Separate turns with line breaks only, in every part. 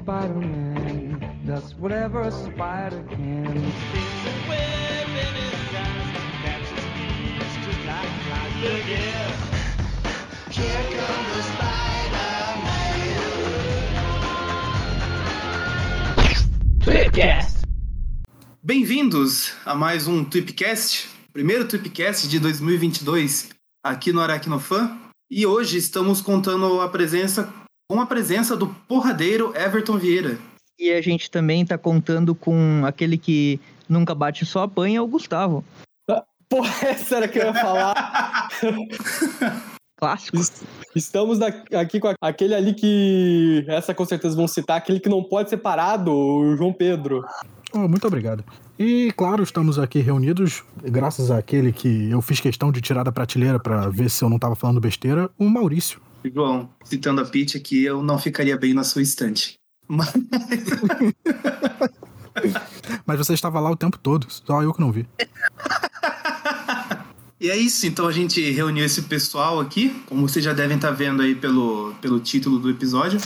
Spider-Man does whatever a spider can.
There's a web in his eyes that catches thieves just like flies. Look! Here comes the Spider-Man.
Tweepcast.
Bem-vindos a mais um Tweepcast, primeiro Tweepcast de 2022 aqui no Aracnofan. E hoje estamos contando a presença com a presença do porradeiro Everton Vieira.
E a gente também tá contando com aquele que nunca bate só apanha, o Gustavo.
Porra, essa era que eu ia falar.
Clássico.
Es- Estamos aqui com aquele ali que. Essa com certeza vão citar, aquele que não pode ser parado, o João Pedro.
Oh, muito obrigado. E, claro, estamos aqui reunidos, graças àquele que eu fiz questão de tirar da prateleira pra ver se eu não tava falando besteira, o Maurício.
João, citando a Pitch aqui, eu não ficaria bem na sua estante. Mas
Mas você estava lá o tempo todo, só eu que não vi.
E é isso, então a gente reuniu esse pessoal aqui, como vocês já devem estar vendo aí pelo, pelo título do episódio,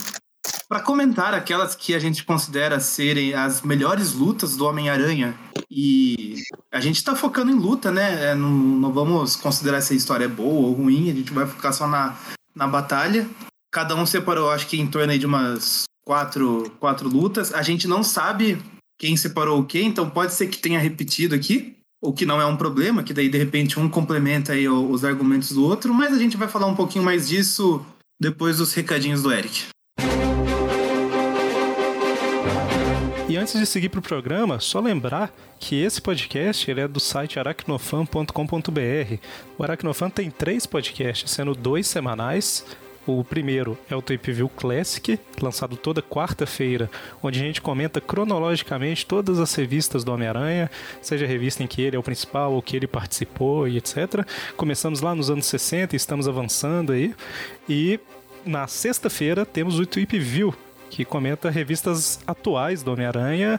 para comentar aquelas que a gente considera serem as melhores lutas do Homem-Aranha. E a gente tá focando em luta, né? É, não, não vamos considerar se a história é boa ou ruim, a gente vai focar só na, na batalha. Cada um separou, acho que em torno de umas quatro, quatro lutas. A gente não sabe quem separou o quê, então pode ser que tenha repetido aqui o que não é um problema, que daí de repente um complementa aí os argumentos do outro, mas a gente vai falar um pouquinho mais disso depois dos recadinhos do Eric.
Antes de seguir para o programa, só lembrar que esse podcast ele é do site aracnofan.com.br. O Aracnofan tem três podcasts, sendo dois semanais. O primeiro é o Tape View Classic, lançado toda quarta-feira, onde a gente comenta cronologicamente todas as revistas do Homem-Aranha, seja a revista em que ele é o principal ou que ele participou e etc. Começamos lá nos anos 60 e estamos avançando aí. E na sexta-feira temos o Tweep View, que comenta revistas atuais do Homem-Aranha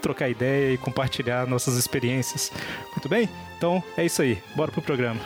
trocar ideia e compartilhar nossas experiências. Muito bem? Então é isso aí. Bora pro programa.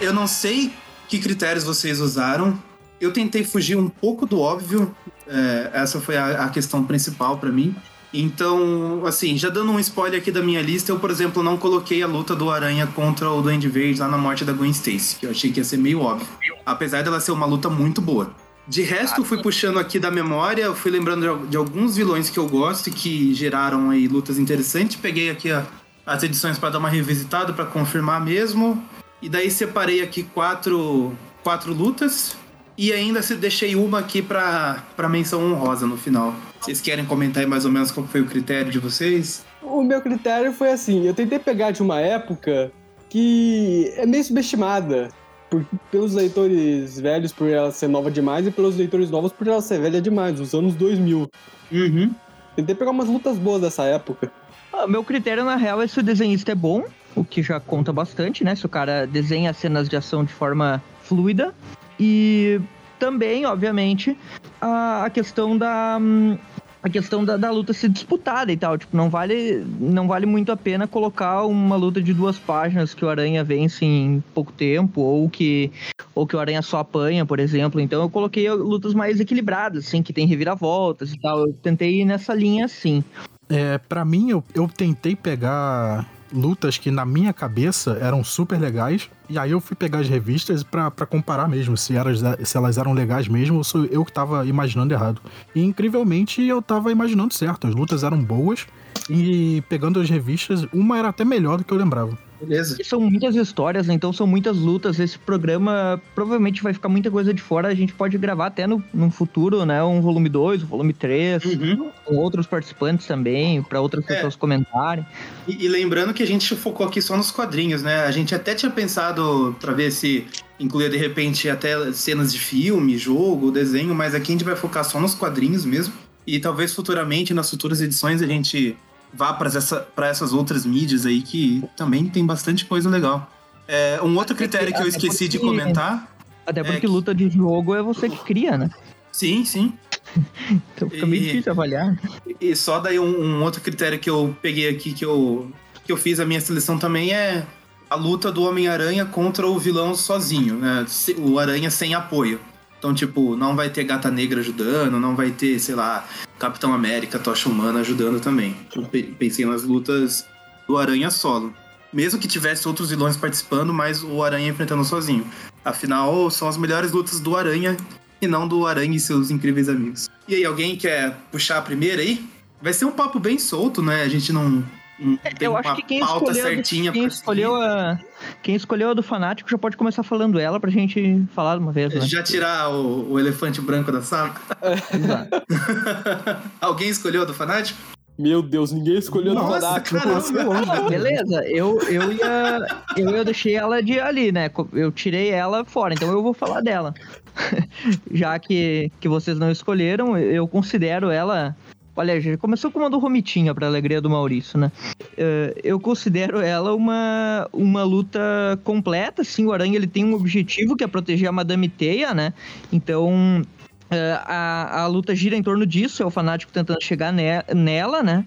Eu não sei que critérios vocês usaram. Eu tentei fugir um pouco do óbvio. é, essa foi a, a questão principal pra mim. Então, assim, já dando um spoiler aqui da minha lista, eu, por exemplo, não coloquei a luta do Aranha contra o Duende Verde lá na morte da Gwen Stacy, que eu achei que ia ser meio óbvio. Apesar dela ser uma luta muito boa. De resto, fui puxando aqui da memória, fui lembrando de, alguns vilões que eu gosto e que geraram aí lutas interessantes. Peguei aqui a- as edições para dar uma revisitada, para confirmar mesmo. E daí separei aqui quatro, quatro lutas. E ainda se deixei uma aqui pra menção honrosa no final. Vocês querem comentar aí mais ou menos qual foi o critério de vocês?
O meu critério foi assim: eu tentei pegar de uma época que é meio subestimada. Por, pelos leitores velhos por ela ser nova demais e pelos leitores novos por ela ser velha demais, os anos 2000.
Uhum.
Tentei pegar umas lutas boas dessa época.
Ah, meu critério, na real, é se o desenhista é bom, o que já conta bastante, né? Se o cara desenha cenas de ação de forma fluida. E também, obviamente, a, a questão da. hum, A questão da, da luta ser disputada e tal. Tipo, não vale, não vale muito a pena colocar uma luta de duas páginas que o Aranha vence em pouco tempo, ou que, ou que o Aranha só apanha, por exemplo. Então eu coloquei lutas mais equilibradas, assim, que tem reviravoltas e tal. Eu tentei ir nessa linha assim.
É, para mim, eu, eu tentei pegar lutas que na minha cabeça eram super legais. E aí eu fui pegar as revistas pra comparar mesmo, se elas, se elas eram legais mesmo ou sou eu que tava imaginando errado. E incrivelmente eu tava imaginando certo, as lutas eram boas. E pegando as revistas, uma era até melhor do que eu lembrava.
Beleza.
E são muitas histórias, né? então são muitas lutas. Esse programa provavelmente vai ficar muita coisa de fora. A gente pode gravar até no, no futuro, né? Um volume 2, um volume 3,
Uhum.
com outros participantes também, para outras
É.
pessoas comentarem.
E, e lembrando que a gente focou aqui só nos quadrinhos, né? A gente até tinha pensado pra ver se incluía de repente até cenas de filme, jogo, desenho, mas aqui a gente vai focar só nos quadrinhos mesmo. E talvez futuramente, nas futuras edições, a gente vá para essa, essas outras mídias aí que também tem bastante coisa legal. É, um outro critério que eu esqueci de comentar.
Até
É
porque
que-
luta de jogo é você que cria, né?
Sim, sim.
Então fica meio
E-
difícil avaliar.
E só daí um, um outro critério que eu peguei aqui, que eu, que eu fiz a minha seleção também é a luta do Homem-Aranha contra o vilão sozinho, né? O Aranha sem apoio. Então, tipo, não vai ter Gata Negra ajudando, não vai ter, sei lá, Capitão América, Tocha Humana ajudando também. Eu pe- pensei nas lutas do Aranha solo. Mesmo que tivesse outros vilões participando, mas o Aranha enfrentando sozinho. Afinal, são as melhores lutas do Aranha e não do Aranha e seus incríveis amigos. E aí, alguém quer puxar a primeira aí? Vai ser um papo bem solto, né? A gente não,
Eu acho que quem
pauta
escolheu,
certinha
quem escolheu a quem escolheu a do fanático já pode começar falando ela pra gente falar de uma vez, né?
Já tirar o, o elefante branco da sala?
Exato.
alguém escolheu a do fanático?
Meu Deus, ninguém escolheu no
Nossa,
Fanático.
caramba!
Beleza, eu, eu ia. Eu, eu deixei ela de ali, né? Eu tirei ela fora, então eu vou falar dela. Já que, que vocês não escolheram, eu considero ela. Olha, começou com uma do Romitinha, pra alegria do Maurício, né? Eh, Eu considero ela uma, uma luta completa, assim, o Aranha ele tem um objetivo que é proteger a Madame Teia, né? Então, eh, a, a luta gira em torno disso, é o fanático tentando chegar ne- nela, né?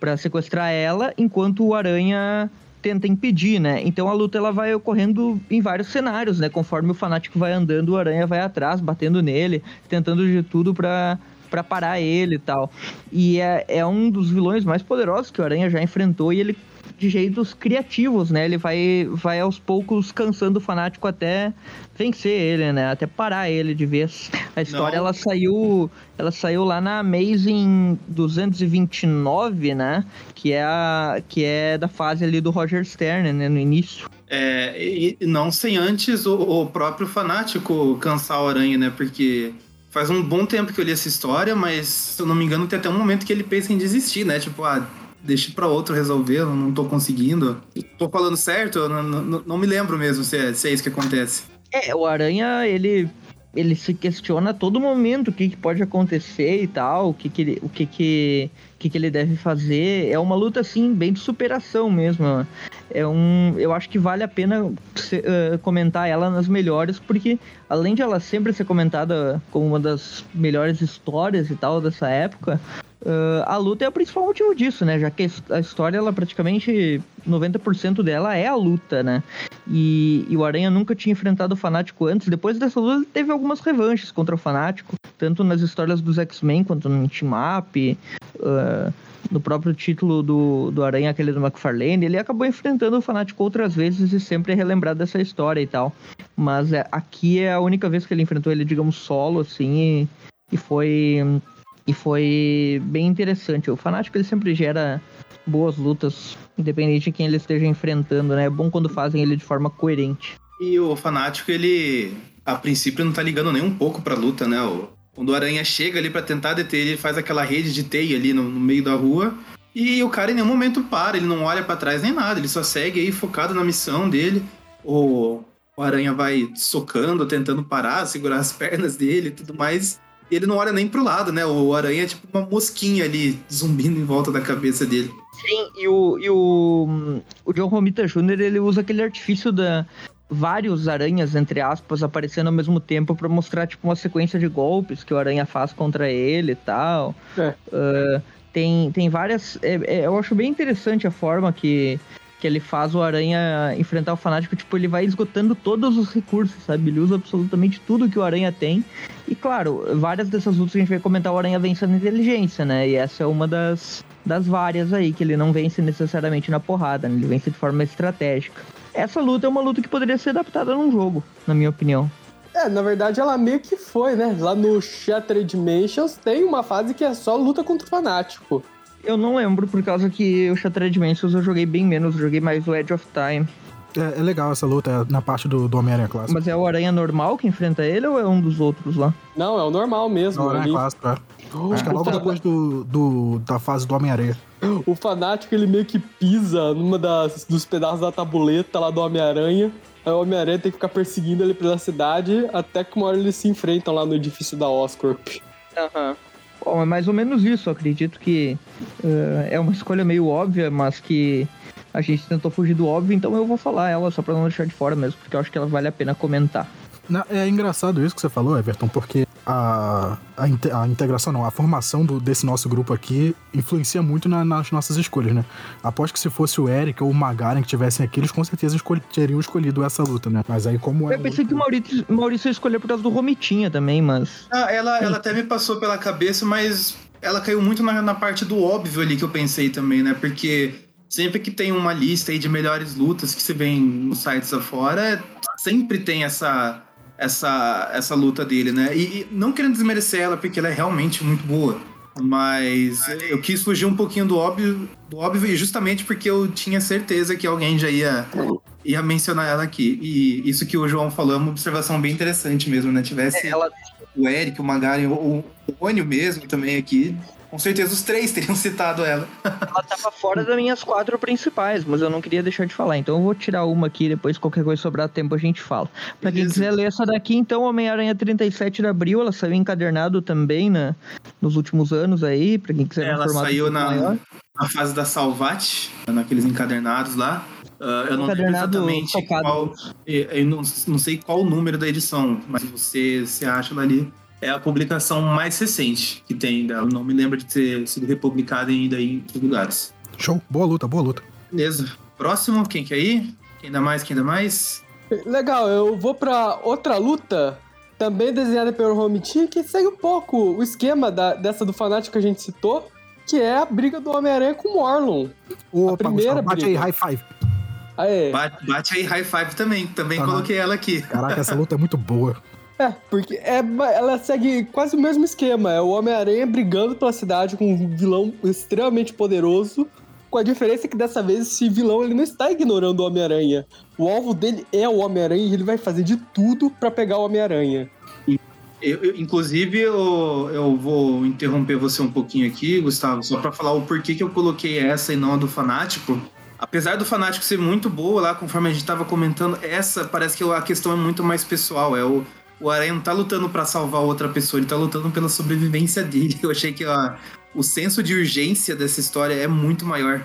Pra sequestrar ela, enquanto o Aranha tenta impedir, né? Então a luta ela vai ocorrendo em vários cenários, né? Conforme o fanático vai andando, o Aranha vai atrás, batendo nele, tentando de tudo pra, pra parar ele e tal. E é, é um dos vilões mais poderosos que o Aranha já enfrentou e ele de jeitos criativos, né? Ele vai, vai aos poucos cansando o fanático até vencer ele, né? Até parar ele de vez. A história
Não.
ela saiu, ela saiu lá na Amazing 229, né? Que é a que é da fase ali do Roger Stern, né, no início.
É, e e não sem antes o, o próprio fanático cansar o Aranha, né? Porque faz um bom tempo que eu li essa história, mas se eu não me engano, tem até um momento que ele pensa em desistir, né? Tipo, ah, deixa pra outro resolver, eu não tô conseguindo. Tô falando certo? Eu não, não, não me lembro mesmo se é, se é isso que acontece.
É, o Aranha, ele ele se questiona a todo momento o que, que pode acontecer e tal, o que que ele, o que que, que que ele deve fazer. É uma luta assim bem de superação mesmo. É um, eu acho que vale a pena se- eh, comentar ela nas melhores, porque além de ela sempre ser comentada como uma das melhores histórias e tal dessa época, eh, a luta é o principal motivo disso, né? Já que a his- a história, ela praticamente 90% dela é a luta, né? E, e o Aranha nunca tinha enfrentado o Fanático antes. Depois dessa luta, ele teve algumas revanches contra o Fanático, tanto nas histórias dos X-Men quanto no Team Up, ah, no próprio título do, do Aranha, aquele do McFarlane. Ele acabou enfrentando o Fanático outras vezes e sempre é relembrado dessa história e tal. Mas é, aqui é a única vez que ele enfrentou ele, digamos, solo, assim, e, e foi. E foi bem interessante. O Fanático ele sempre gera boas lutas, independente de quem ele esteja enfrentando, né? É bom quando fazem ele de forma coerente.
E o fanático, ele a princípio não tá ligando nem um pouco pra luta, né? O, quando o Aranha chega ali pra tentar deter ele, faz aquela rede de teia ali no, no meio da rua. E o cara em nenhum momento para, ele não olha pra trás nem nada, ele só segue aí focado na missão dele. O, o Aranha vai socando, tentando parar, segurar as pernas dele e tudo mais. E ele não olha nem pro lado, né? O aranha é tipo uma mosquinha ali zumbindo em volta da cabeça dele.
Sim, e o, e o, o John Romita Jr. ele usa aquele artifício da vários aranhas, entre aspas, aparecendo ao mesmo tempo pra mostrar tipo uma sequência de golpes que o aranha faz contra ele e tal.
É.
Ah, tem, tem várias. é- é- eu acho bem interessante a forma que, que ele faz o Aranha enfrentar o fanático. Tipo, ele vai esgotando todos os recursos, sabe? Ele usa absolutamente tudo que o Aranha tem. E claro, várias dessas lutas que a gente vai comentar, o Aranha vence na inteligência, né? E essa é uma das, das várias aí, que ele não vence necessariamente na porrada, né? Ele vence de forma estratégica. Essa luta é uma luta que poderia ser adaptada num jogo, na minha opinião.
É, na verdade ela meio que foi, né? Lá no Shattered Dimensions tem uma fase que é só luta contra o fanático.
Eu não lembro, por causa que o Shattered Dimensions eu joguei bem menos, eu joguei mais o Edge of Time.
É, é legal essa luta é na parte do, do Homem-Aranha clássico.
Mas é o Aranha normal que enfrenta ele ou é um dos outros lá?
Não, é o normal mesmo.
No Aranha
ali.
clássico, é. Acho que é logo
o,
depois do, do- da fase do Homem-Aranha.
o fanático ele meio que pisa numa das, dos pedaços da tabuleta lá do Homem-Aranha. Aí o Homem-Aranha tem que ficar perseguindo ele pela cidade até que uma hora eles se enfrentam lá no edifício da Oscorp.
Aham. Bom, é mais ou menos isso. Eu acredito que eh, é uma escolha meio óbvia, mas que a gente tentou fugir do óbvio, então eu vou falar ela só pra não deixar de fora mesmo, porque eu acho que ela vale a pena comentar.
É engraçado isso que você falou, Everton, porque a, a, inte- a integração, não, a formação do- desse nosso grupo aqui influencia muito na- nas nossas escolhas, né? Aposto que se fosse o Eric ou o Magaren que tivessem aqui, eles com certeza escol- teriam escolhido essa luta, né? Mas aí, como é.
Eu pensei que o Maurício, Maurício ia escolher por causa do Romitinha também, mas.
Ah, ela, ela até me passou pela cabeça, mas ela caiu muito na, na parte do óbvio ali que eu pensei também, né? Porque sempre que tem uma lista aí de melhores lutas que se vê nos sites afora, sempre tem essa, essa, essa luta dele, né? E, e não querendo desmerecer ela, porque ela é realmente muito boa. Mas eu quis fugir um pouquinho do óbvio, do óbvio e justamente porque eu tinha certeza que alguém já ia, ia mencionar ela aqui. E isso que o João falou é uma observação bem interessante mesmo, né? Tivesse
Ela,
o Eric, o Magari, o, o mesmo também aqui. Com certeza os três teriam citado ela.
ela tava fora das minhas quatro principais, mas eu não queria deixar de falar. Então eu vou tirar uma aqui, depois qualquer coisa sobrar tempo a gente fala. Pra quem
Beleza.
quiser ler essa daqui, então, Homem-Aranha 37 de abril, ela saiu encadernado também né, nos últimos anos aí, pra quem quiser
Ela saiu na,
maior.
na fase da Salvate, naqueles encadernados lá. Ah, eu não lembro
Encadernado
exatamente
focado.
qual. Eu não, não sei qual o número da edição, mas você, você acha ali. É a publicação mais recente que tem dela. Não me lembro de ter sido republicada ainda em outros lugares.
Show, boa luta, boa luta.
Beleza. Próximo, quem quer ir? Quem dá mais, quem dá mais?
Legal, eu vou pra outra luta, também desenhada pelo Romitinho, que segue um pouco o esquema da- dessa do fanático que a gente citou, que é a briga do Homem-Aranha com o Morlon.
Opa,
primeira
Gustavo, bate aí,
briga.
high five.
Aê.
Bate, bate aí, high five também. Também
Aham.
coloquei ela aqui.
Caraca, essa luta é muito boa.
É, porque é, ela segue quase o mesmo esquema. É o Homem-Aranha brigando pela cidade com um vilão extremamente poderoso. Com a diferença que dessa vez esse vilão ele não está ignorando o Homem-Aranha. O alvo dele é o Homem-Aranha e ele vai fazer de tudo pra pegar o Homem-Aranha.
Eu, eu- inclusive, eu, eu vou interromper você um pouquinho aqui, Gustavo, só pra falar o porquê que eu coloquei essa e não a do Fanático. Apesar do Fanático ser muito boa lá, conforme a gente tava comentando, essa parece que a questão é muito mais pessoal. É o, o Aranha não tá lutando pra salvar outra pessoa, ele tá lutando pela sobrevivência dele. Eu achei que ó, o senso de urgência dessa história é muito maior.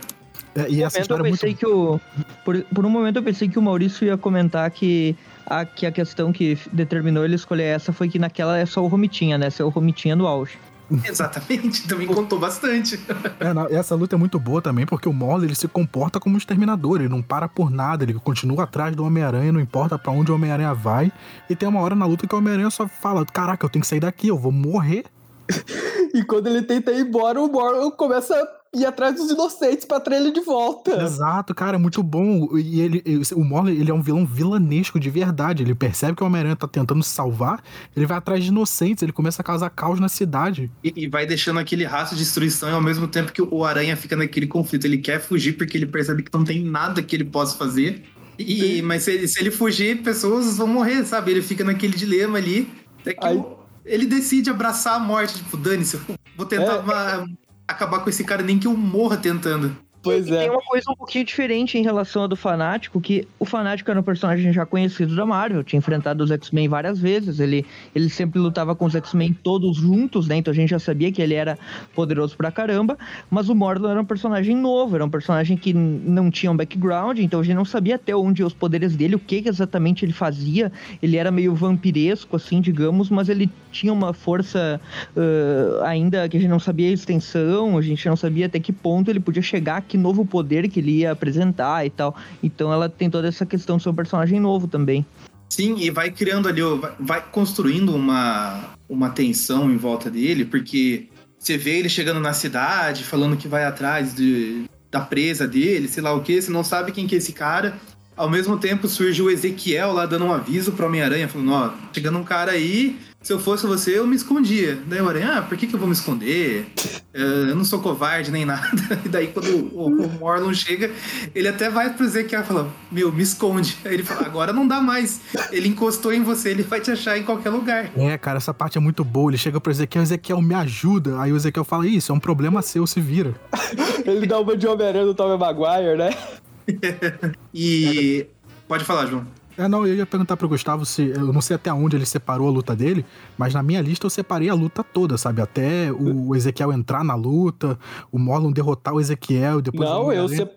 É, e essa
momento eu
história é muito
pensei que o. Por, por um momento eu pensei que o Maurício ia comentar que a, que a questão que determinou ele escolher essa foi que naquela é só o Romitinha, né? Ser o Romitinha do auge.
Exatamente, também contou bastante.
É, não, essa luta é muito boa também, porque o Morley ele se comporta como um exterminador, ele não para por nada, ele continua atrás do Homem-Aranha, não importa pra onde o Homem-Aranha vai. E tem uma hora na luta que o Homem-Aranha só fala: Caraca, eu tenho que sair daqui, eu vou morrer.
E quando ele tenta ir embora, o Morlon começa a ir atrás dos inocentes pra trazer ele de volta.
Exato, cara, é muito bom. E ele, o Morley, ele é um vilão vilanesco de verdade. Ele percebe que o Homem-Aranha tá tentando salvar, ele vai atrás de inocentes, ele começa a causar caos na cidade.
E, e vai deixando aquele rastro de destruição e ao mesmo tempo que o Aranha fica naquele conflito. Ele quer fugir porque ele percebe que não tem nada que ele possa fazer. E, mas se ele, se ele fugir, pessoas vão morrer, sabe? Ele fica naquele dilema ali. Até que
Aí-
ele decide abraçar a morte. Tipo, dane-se, eu vou tentar
É.
ma- acabar com esse cara, nem que eu morra tentando.
Pois
e
é.
tem uma coisa um pouquinho diferente em relação a do Fanático, que o Fanático era um personagem já conhecido da Marvel, tinha enfrentado os X-Men várias vezes, ele, ele sempre lutava com os X-Men todos juntos, né? Então a gente já sabia que ele era poderoso pra caramba, mas o Morlun era um personagem novo, era um personagem que não tinha um background, então a gente não sabia até onde iam os poderes dele, o que, que exatamente ele fazia. Ele era meio vampiresco, assim, digamos, mas ele tinha uma força ãh, ainda que a gente não sabia a extensão, a gente não sabia até que ponto ele podia chegar, que novo poder que ele ia apresentar e tal. Então ela tem toda essa questão de ser um personagem novo também.
Sim, e vai criando ali, vai- construindo uma, uma tensão em volta dele, porque você vê ele chegando na cidade, falando que vai atrás de, da presa dele, sei lá o que, você não sabe quem que é esse cara. Ao mesmo tempo surge o Ezequiel lá dando um aviso pro Homem-Aranha, falando, ó, chegando um cara aí, se eu fosse você, eu me escondia. Daí o Aranha, ah, por que, que eu vou me esconder? Eh, Eu não sou covarde nem nada. E daí quando o, o Morlun chega, ele até vai pro Ezequiel e fala, meu, me esconde. Aí ele fala, agora não dá mais. Ele encostou em você, ele vai te achar em qualquer lugar.
É, cara, essa parte é muito boa. Ele chega pro Ezequiel, Ezequiel, me ajuda. Aí o Ezequiel fala, isso, é um problema seu, se vira.
Ele dá uma de Homem-Aranha do Tobey Maguire, né?
E. Pode falar, João.
É, não, eu ia perguntar pro Gustavo se. Eu não sei até onde ele separou a luta dele, mas na minha lista eu separei a luta toda, sabe? Até o Ezequiel entrar na luta, o Morlun derrotar o Ezequiel, depois
Não, eu, se-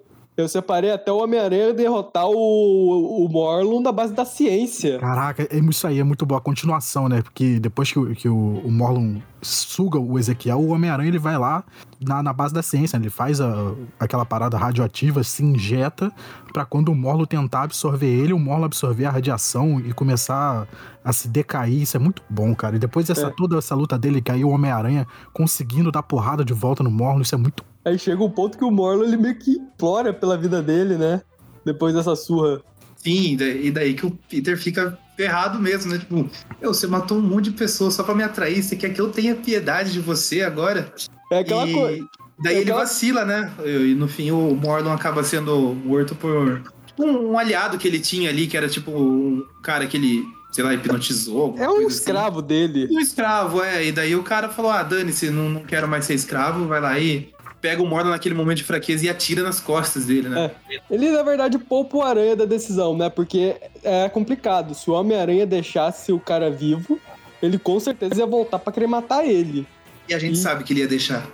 eu separei até o Homem-Aranha derrotar o, o Morlun na base da ciência.
Caraca, é isso aí, é muito boa a continuação, né? Porque depois que, o- que o, o Morlun suga o Ezequiel, o Homem-Aranha ele vai lá na, na base da ciência, né? ele faz a- aquela parada radioativa, se injeta, pra quando o Morlun tentar absorver ele, o Morlun absorver a radiação e começar a se decair. Isso é muito bom, cara. E depois dessa,
É.
toda essa luta dele, que aí o Homem-Aranha conseguindo dar porrada de volta no Morlun, isso é muito.
Aí chega um ponto que o Morlun ele meio que implora pela vida dele, né? Depois dessa surra.
Sim, e daí- que o Peter fica ferrado mesmo, né? Tipo, "Meu, você matou um monte de pessoas só pra me atrair. Você quer que eu tenha piedade de você agora?
É aquela
e...
coisa.
Daí
é
ele
aquela-
vacila, né? E no fim o Morlun acaba sendo morto por um, um aliado que ele tinha ali, que era tipo um cara que ele, sei lá, hipnotizou.
É um
assim.
escravo dele.
Um escravo, é. E daí o cara falou: ah, dane-se, não, não quero mais ser escravo, vai lá e pega o Morlun naquele momento de fraqueza e atira nas costas dele, né?
Ele, na verdade, poupa o Aranha da decisão, né? Porque é complicado. Se o Homem-Aranha deixasse o cara vivo, ele com certeza ia voltar pra querer matar ele.
E a gente
E-
sabe que ele ia deixar.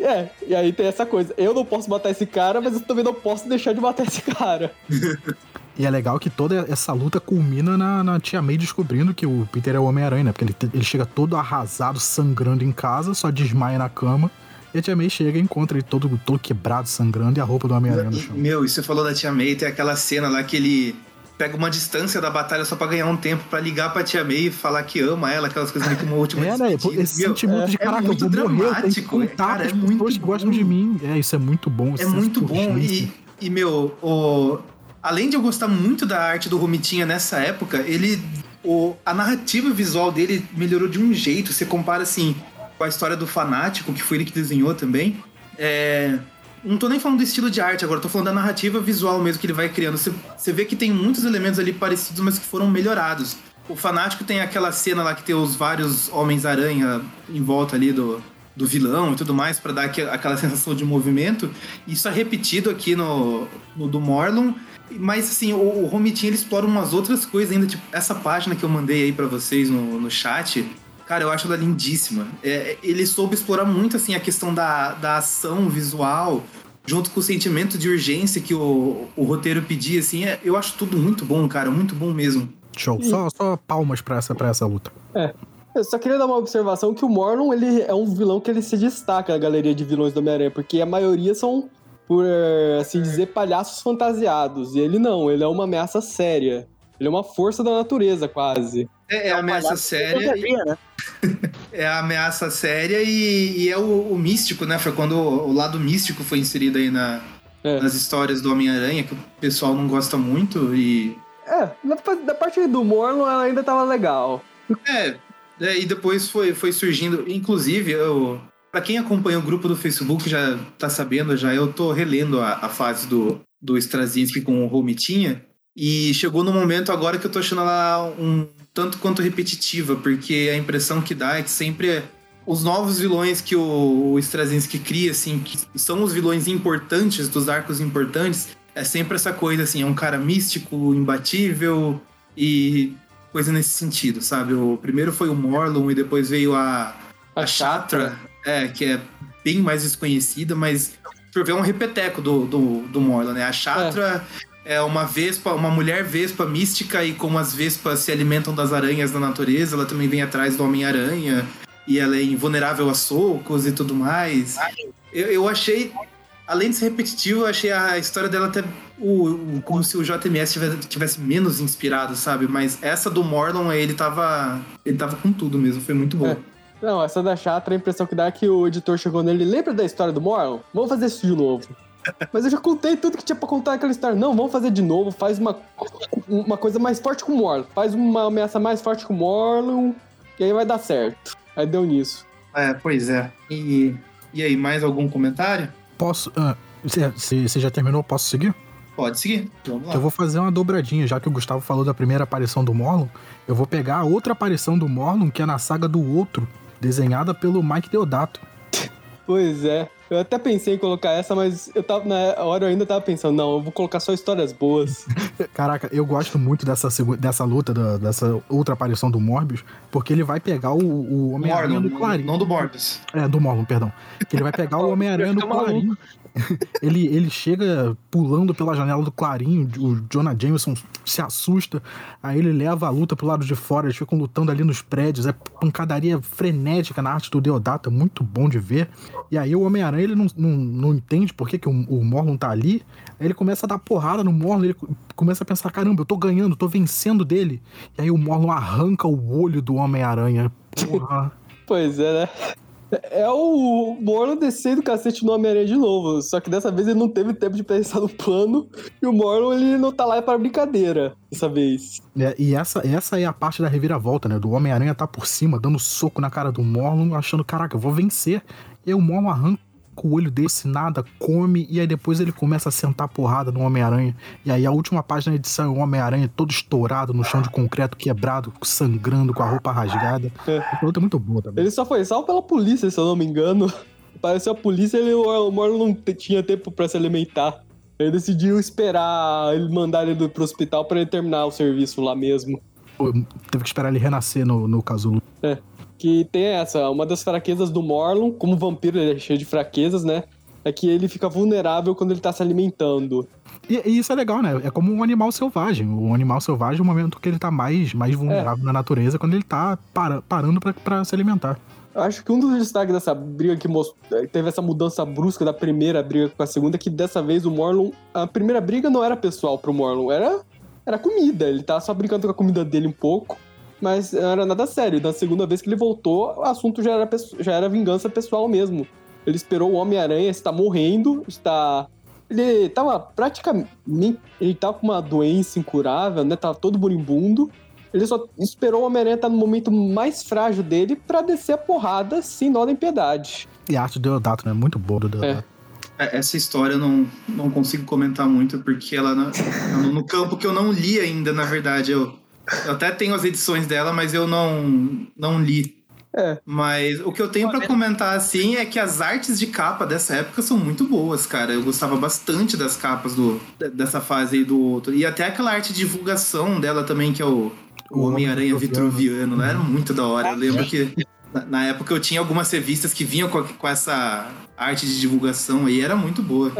É, e aí tem essa coisa. Eu não posso matar esse cara, mas eu também não posso deixar de matar esse cara.
E é legal que toda essa luta culmina na, na Tia May descobrindo que o Peter é o Homem-Aranha, né? Porque ele, ele chega todo arrasado, sangrando em casa, só desmaia na cama. E a Tia May chega e encontra ele todo, todo quebrado, sangrando, e a roupa do Homem-Aranha no chão.
meu, e você falou da Tia May, tem aquela cena lá que ele pega uma distância da batalha só pra ganhar um tempo pra ligar pra Tia May e falar que ama ela, aquelas coisas meio que uma última
É, né? Esse
Meu,
sentimento de
é
caraca, eu
muito
vou morrer, eu tenho que
dramático,
contar
cara, é muito
pessoas que gostam
bom.
de mim. É, isso é muito bom.
É muito
de
bom. E, e meu, o... além de eu gostar muito da arte do Romitinha nessa época, ele. O... A narrativa visual dele melhorou de um jeito. Você compara assim com a história do Fanático, que foi ele que desenhou também. É. Não tô nem falando do estilo de arte agora, tô falando da narrativa visual mesmo que ele vai criando. Você, você vê que tem muitos elementos ali parecidos, mas que foram melhorados. O Fanático tem aquela cena lá que tem os vários Homens-Aranha em volta ali do, do vilão e tudo mais, pra dar aque- aquela sensação de movimento. Isso é repetido aqui no, no do Morlun. Mas assim, o, o Romitinho ele explora umas outras coisas ainda, tipo essa página que eu mandei aí pra vocês no, no chat. Cara, eu acho ela lindíssima. É, ele soube explorar muito assim a questão da, da ação visual, junto com o sentimento de urgência que o, o roteiro pedia, assim. é- eu acho tudo muito bom, cara, muito bom mesmo.
Show. Só, só palmas pra essa, pra essa luta.
Eu só queria dar uma observação que o Morlun, ele é um vilão que ele se destaca na galeria de vilões do Homem-Aranha, porque a maioria são, por assim dizer, palhaços fantasiados. E ele não, ele é uma ameaça séria. Ele é uma força da natureza, quase.
É, é a ameaça séria.
Né?
É a ameaça séria e, e é o, o místico, né? Foi quando o, o lado místico foi inserido aí na,
É.
nas histórias do Homem-Aranha, que o pessoal não gosta muito. E.
É, da, da parte do ela ainda tava legal.
É, é, e depois foi, foi surgindo. Inclusive, eu. Pra quem acompanha o grupo do Facebook já tá sabendo, já eu tô relendo a, a fase do, do Straczynski com o Romitinha. E chegou no momento agora que eu tô achando ela um tanto quanto repetitiva, porque a impressão que dá é que sempre os novos vilões que o, o Straczynski cria, assim, que são os vilões importantes, dos arcos importantes, é sempre essa coisa, assim, é um cara místico, imbatível e coisa nesse sentido, sabe? O primeiro foi o Morlun e depois veio a, a Chatra, é, que é bem mais desconhecida, mas por ver é um repeteco do, do, do Morlun, né? A Chatra é. uma vespa, uma mulher vespa mística e como as vespas se alimentam das aranhas da natureza, ela também vem atrás do Homem-Aranha e ela é invulnerável a socos e tudo mais. Eu, eu achei, além de ser repetitivo, eu achei a história dela até o, o- como se o JMS tivesse, tivesse menos inspirado, sabe? Mas essa do Morlon, ele tava, ele tava com tudo mesmo, foi muito bom.
É. Não, essa da chata, a impressão que dá é que o editor chegou nele. Lembra da história do Morlon? Vamos fazer isso de novo. Mas eu já contei tudo que tinha pra contar naquela história. Não, vamos fazer de novo. Faz uma, uma coisa mais forte com o Morlon. Faz uma ameaça mais forte com o Morlon. Que aí vai dar certo. Aí deu nisso.
É, pois é. E, e aí, mais algum comentário?
Posso. ah, Você já terminou? Posso seguir?
Pode seguir. Vamos lá.
Eu vou fazer uma dobradinha, já que o Gustavo falou da primeira aparição do Morlun. Eu vou pegar a outra aparição do Morlun, que é na saga do outro, desenhada pelo Mike Deodato.
Pois é. Eu até pensei em colocar essa, mas eu tava, na hora eu ainda tava pensando, não, eu vou colocar só histórias boas.
Caraca, eu gosto muito dessa, dessa luta, da- dessa outra aparição do Morbius, porque ele vai pegar o, o Homem-Aranha do Clarim.
não do Morbius.
É, do Morlun, perdão. Que ele vai pegar o Homem-Aranha no. Clarim. ele, ele chega pulando pela janela do Clarim, o Jonah Jameson se assusta, aí ele leva a luta pro lado de fora, eles ficam lutando ali nos prédios, é pancadaria frenética na arte do Deodato, é muito bom de ver. E aí o Homem-Aranha, ele não, não, não entende por que, que o, o Morlun tá ali, aí ele começa a dar porrada no Morlun, ele começa a pensar, caramba, eu tô ganhando, tô vencendo dele. E aí o Morlun arranca o olho do Homem-Aranha. Porra.
Pois é, né? É o Morlon descendo o cacete no Homem-Aranha de novo. Só que dessa vez ele não teve tempo de pensar no plano. E o Morlon, ele não tá lá para brincadeira dessa vez.
É, e essa, essa é a parte da reviravolta, né? Do Homem-Aranha tá por cima, dando soco na cara do Morlun, achando, caraca, eu vou vencer. E o Morlun arranca o olho dele, se nada, come, e aí depois ele começa a sentar porrada no Homem-Aranha. E aí a última página da edição é o Homem-Aranha todo estourado no chão de concreto, quebrado, sangrando, com a roupa rasgada.
É.
Luta é muito boa também.
Ele só foi salvo pela polícia, se eu não me engano. Pareceu a polícia e o Morlon não tinha tempo pra se alimentar. Ele decidiu esperar ele mandar ele pro hospital pra ele terminar o serviço lá mesmo.
Teve que esperar ele renascer no, no casulo.
Que tem essa, uma das fraquezas do Morlon, como vampiro ele é cheio de fraquezas, né? É que ele fica vulnerável quando ele tá se alimentando.
E, e isso é legal, né? É como um animal selvagem. O animal selvagem é o momento que ele tá mais, mais vulnerável na natureza, quando ele tá para- parando pra, pra se alimentar.
Acho que um dos destaques dessa briga que teve essa mudança brusca da primeira briga com a segunda, é que dessa vez o Morlon. A primeira briga não era pessoal pro Morlon, era, era comida. Ele tava só brincando com a comida dele um pouco, mas não era nada sério. Na segunda vez que ele voltou, o assunto já era, já era vingança pessoal mesmo. Ele esperou o Homem-Aranha está morrendo, está. Ele tava praticamente. Ele tava com uma doença incurável, né? Tava todo moribundo. Ele só esperou o Homem-Aranha estar no momento mais frágil dele pra descer a porrada sem dó nem piedade.
E a arte do Deodato, né? Muito boa do Deodato.
É, Essa história eu não, não consigo comentar muito, porque ela no, no campo que eu não li ainda, na verdade. Eu, eu até tenho as edições dela, mas eu não, não li.
É.
Mas o que eu tenho pra comentar, assim, é que as artes de capa dessa época são muito boas, cara. Eu gostava bastante das capas do, dessa fase aí do outro. E até aquela arte de divulgação dela também, que é o, o
O
Homem-Aranha
Homem
Vitruviano, né? Era muito da hora. Eu lembro que na, época eu tinha algumas revistas que vinham com, com essa arte de divulgação aí, era muito boa.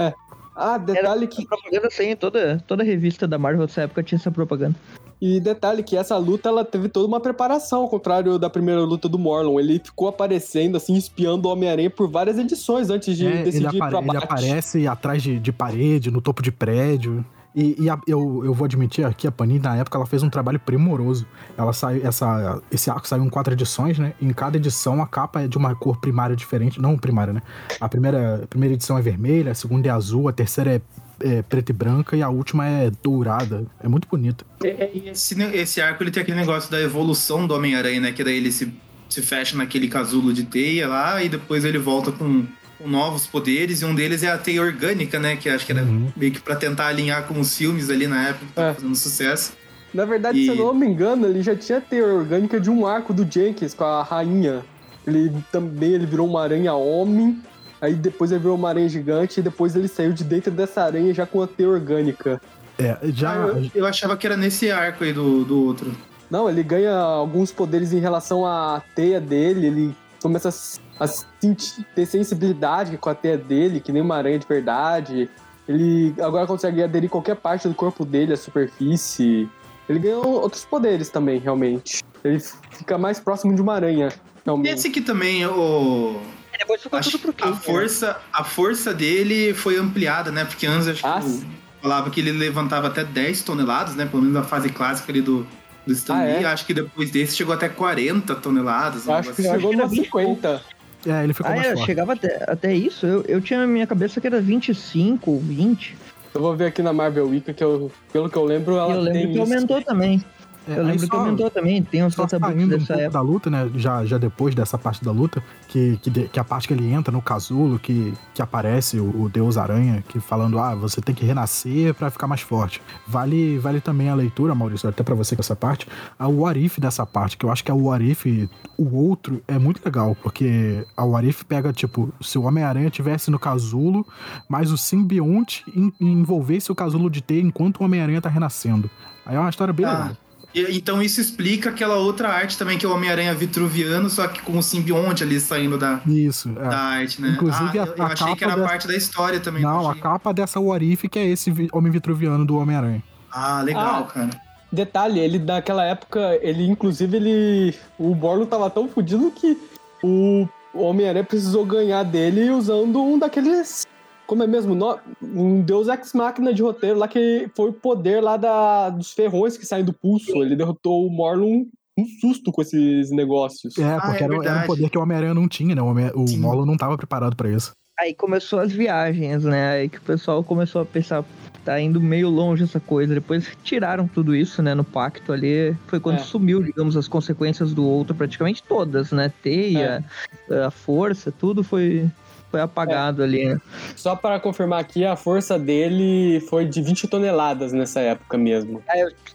Ah, detalhe que.
Propaganda sem toda, toda revista da Marvel dessa época tinha essa propaganda.
E detalhe que essa luta ela teve toda uma preparação, ao contrário da primeira luta do Morlon. Ele ficou aparecendo, assim, espiando o Homem-Aranha por várias edições antes de
É, ele,
decidir
apare-
pro
ele aparece atrás de, de parede, no topo de prédio. E, e a- eu, eu vou admitir aqui, a Panini, na época, ela fez um trabalho primoroso. Ela saiu, essa, esse arco saiu em quatro edições, né? Em cada edição, a capa é de uma cor primária diferente. Não primária, né? A primeira, a primeira edição é vermelha, a segunda é azul, a terceira é, é preta e branca e a última é dourada. É muito bonita.
Esse, esse arco ele tem aquele negócio da evolução do Homem-Aranha, né? Que daí ele se, se fecha naquele casulo de teia lá e depois ele volta com, com novos poderes. E um deles é a teia orgânica, né? Que acho que era
Uhum.
meio que pra tentar alinhar com os filmes ali na época que tava
É.
fazendo sucesso.
Na verdade,
E-
se eu não me engano, ele já tinha teia orgânica de um arco do Jenkins com a rainha. Ele também ele virou uma aranha homem. Aí depois ele virou uma aranha gigante e depois ele saiu de dentro dessa aranha já com a teia orgânica.
É, já.
Ah, eu, eu achava que era nesse arco aí do, do outro.
Não, ele ganha alguns poderes em relação à teia dele, ele começa a, a ter sensibilidade com a teia dele, que nem uma aranha de verdade. Ele agora consegue aderir qualquer parte do corpo dele à superfície. Ele ganha outros poderes também, realmente. Ele fica mais próximo de uma aranha, realmente.
Esse aqui também, o.
depois ficou
Acho
tudo pro
que a
Kate, né?
força, a força dele foi ampliada, né? Porque antes acho
Ah,
que
sim.
falava que ele levantava até 10 toneladas, né? Pelo menos na fase clássica ali do, do Stan
Ah,
Lee.
é?
Acho que depois desse chegou até 40 toneladas. um
acho que
negócio
chegou nos
20 e
50.
É, ele ficou
Ah,
mais
é,
forte.
chegava até, até isso? Eu, eu tinha na minha cabeça que era 25 ou 20.
Eu vou ver aqui na Marvel Week, que eu, pelo que eu lembro,
E
ela
eu lembro
tem
que
isso.
aumentou também.
É,
eu lembro que
só-
aumentou também. Tem uns
Só um
dessa época.
da luta, né? Já, já depois dessa parte da luta, que, que, de- que a parte que ele entra no casulo, que, que aparece o, o Deus Aranha, que falando, ah, você tem que renascer pra ficar mais forte. Vale, vale também a leitura, Maurício, até pra você com essa parte, a What If dessa parte, que eu acho que a What If, o outro, é muito legal, porque a What If pega, tipo, se o Homem-Aranha tivesse no casulo, mas o simbionte en- envolvesse o casulo de teia enquanto o Homem-Aranha tá renascendo. Aí é uma história bem
Ah,
legal.
Então isso explica aquela outra arte também, que é o Homem-Aranha vitruviano, só que com o simbionte ali saindo da,
Isso, é.
da arte, né?
Inclusive,
ah,
a-
eu, eu
a
achei que era
dessa-
parte da história também.
Não, a capa dessa Warif que é esse Homem Vitruviano do Homem-Aranha.
Ah, legal,
Ah.
cara.
Detalhe, ele naquela época, ele inclusive ele. O Borlo tava tão fudido que o Homem-Aranha precisou ganhar dele usando um daqueles. Como é mesmo? No- Um Deus Ex Máquina de roteiro lá que foi o poder lá da, dos ferrões que saem do pulso. Ele derrotou o Morlun um susto com esses negócios.
É,
Ah,
porque
é
era, era um poder que o Homem-Aranha não tinha, né? O, Homem- o. Molo não tava preparado pra isso.
Aí começou as viagens, né? Aí que o pessoal começou a pensar, tá indo meio longe essa coisa. Depois tiraram tudo isso, né? No pacto ali. Foi quando
É.
sumiu, digamos, as consequências do outro, praticamente todas, né? Teia, a força, tudo foi, foi apagado ali, né?
Só para confirmar aqui, a força dele foi de 20 toneladas nessa época mesmo.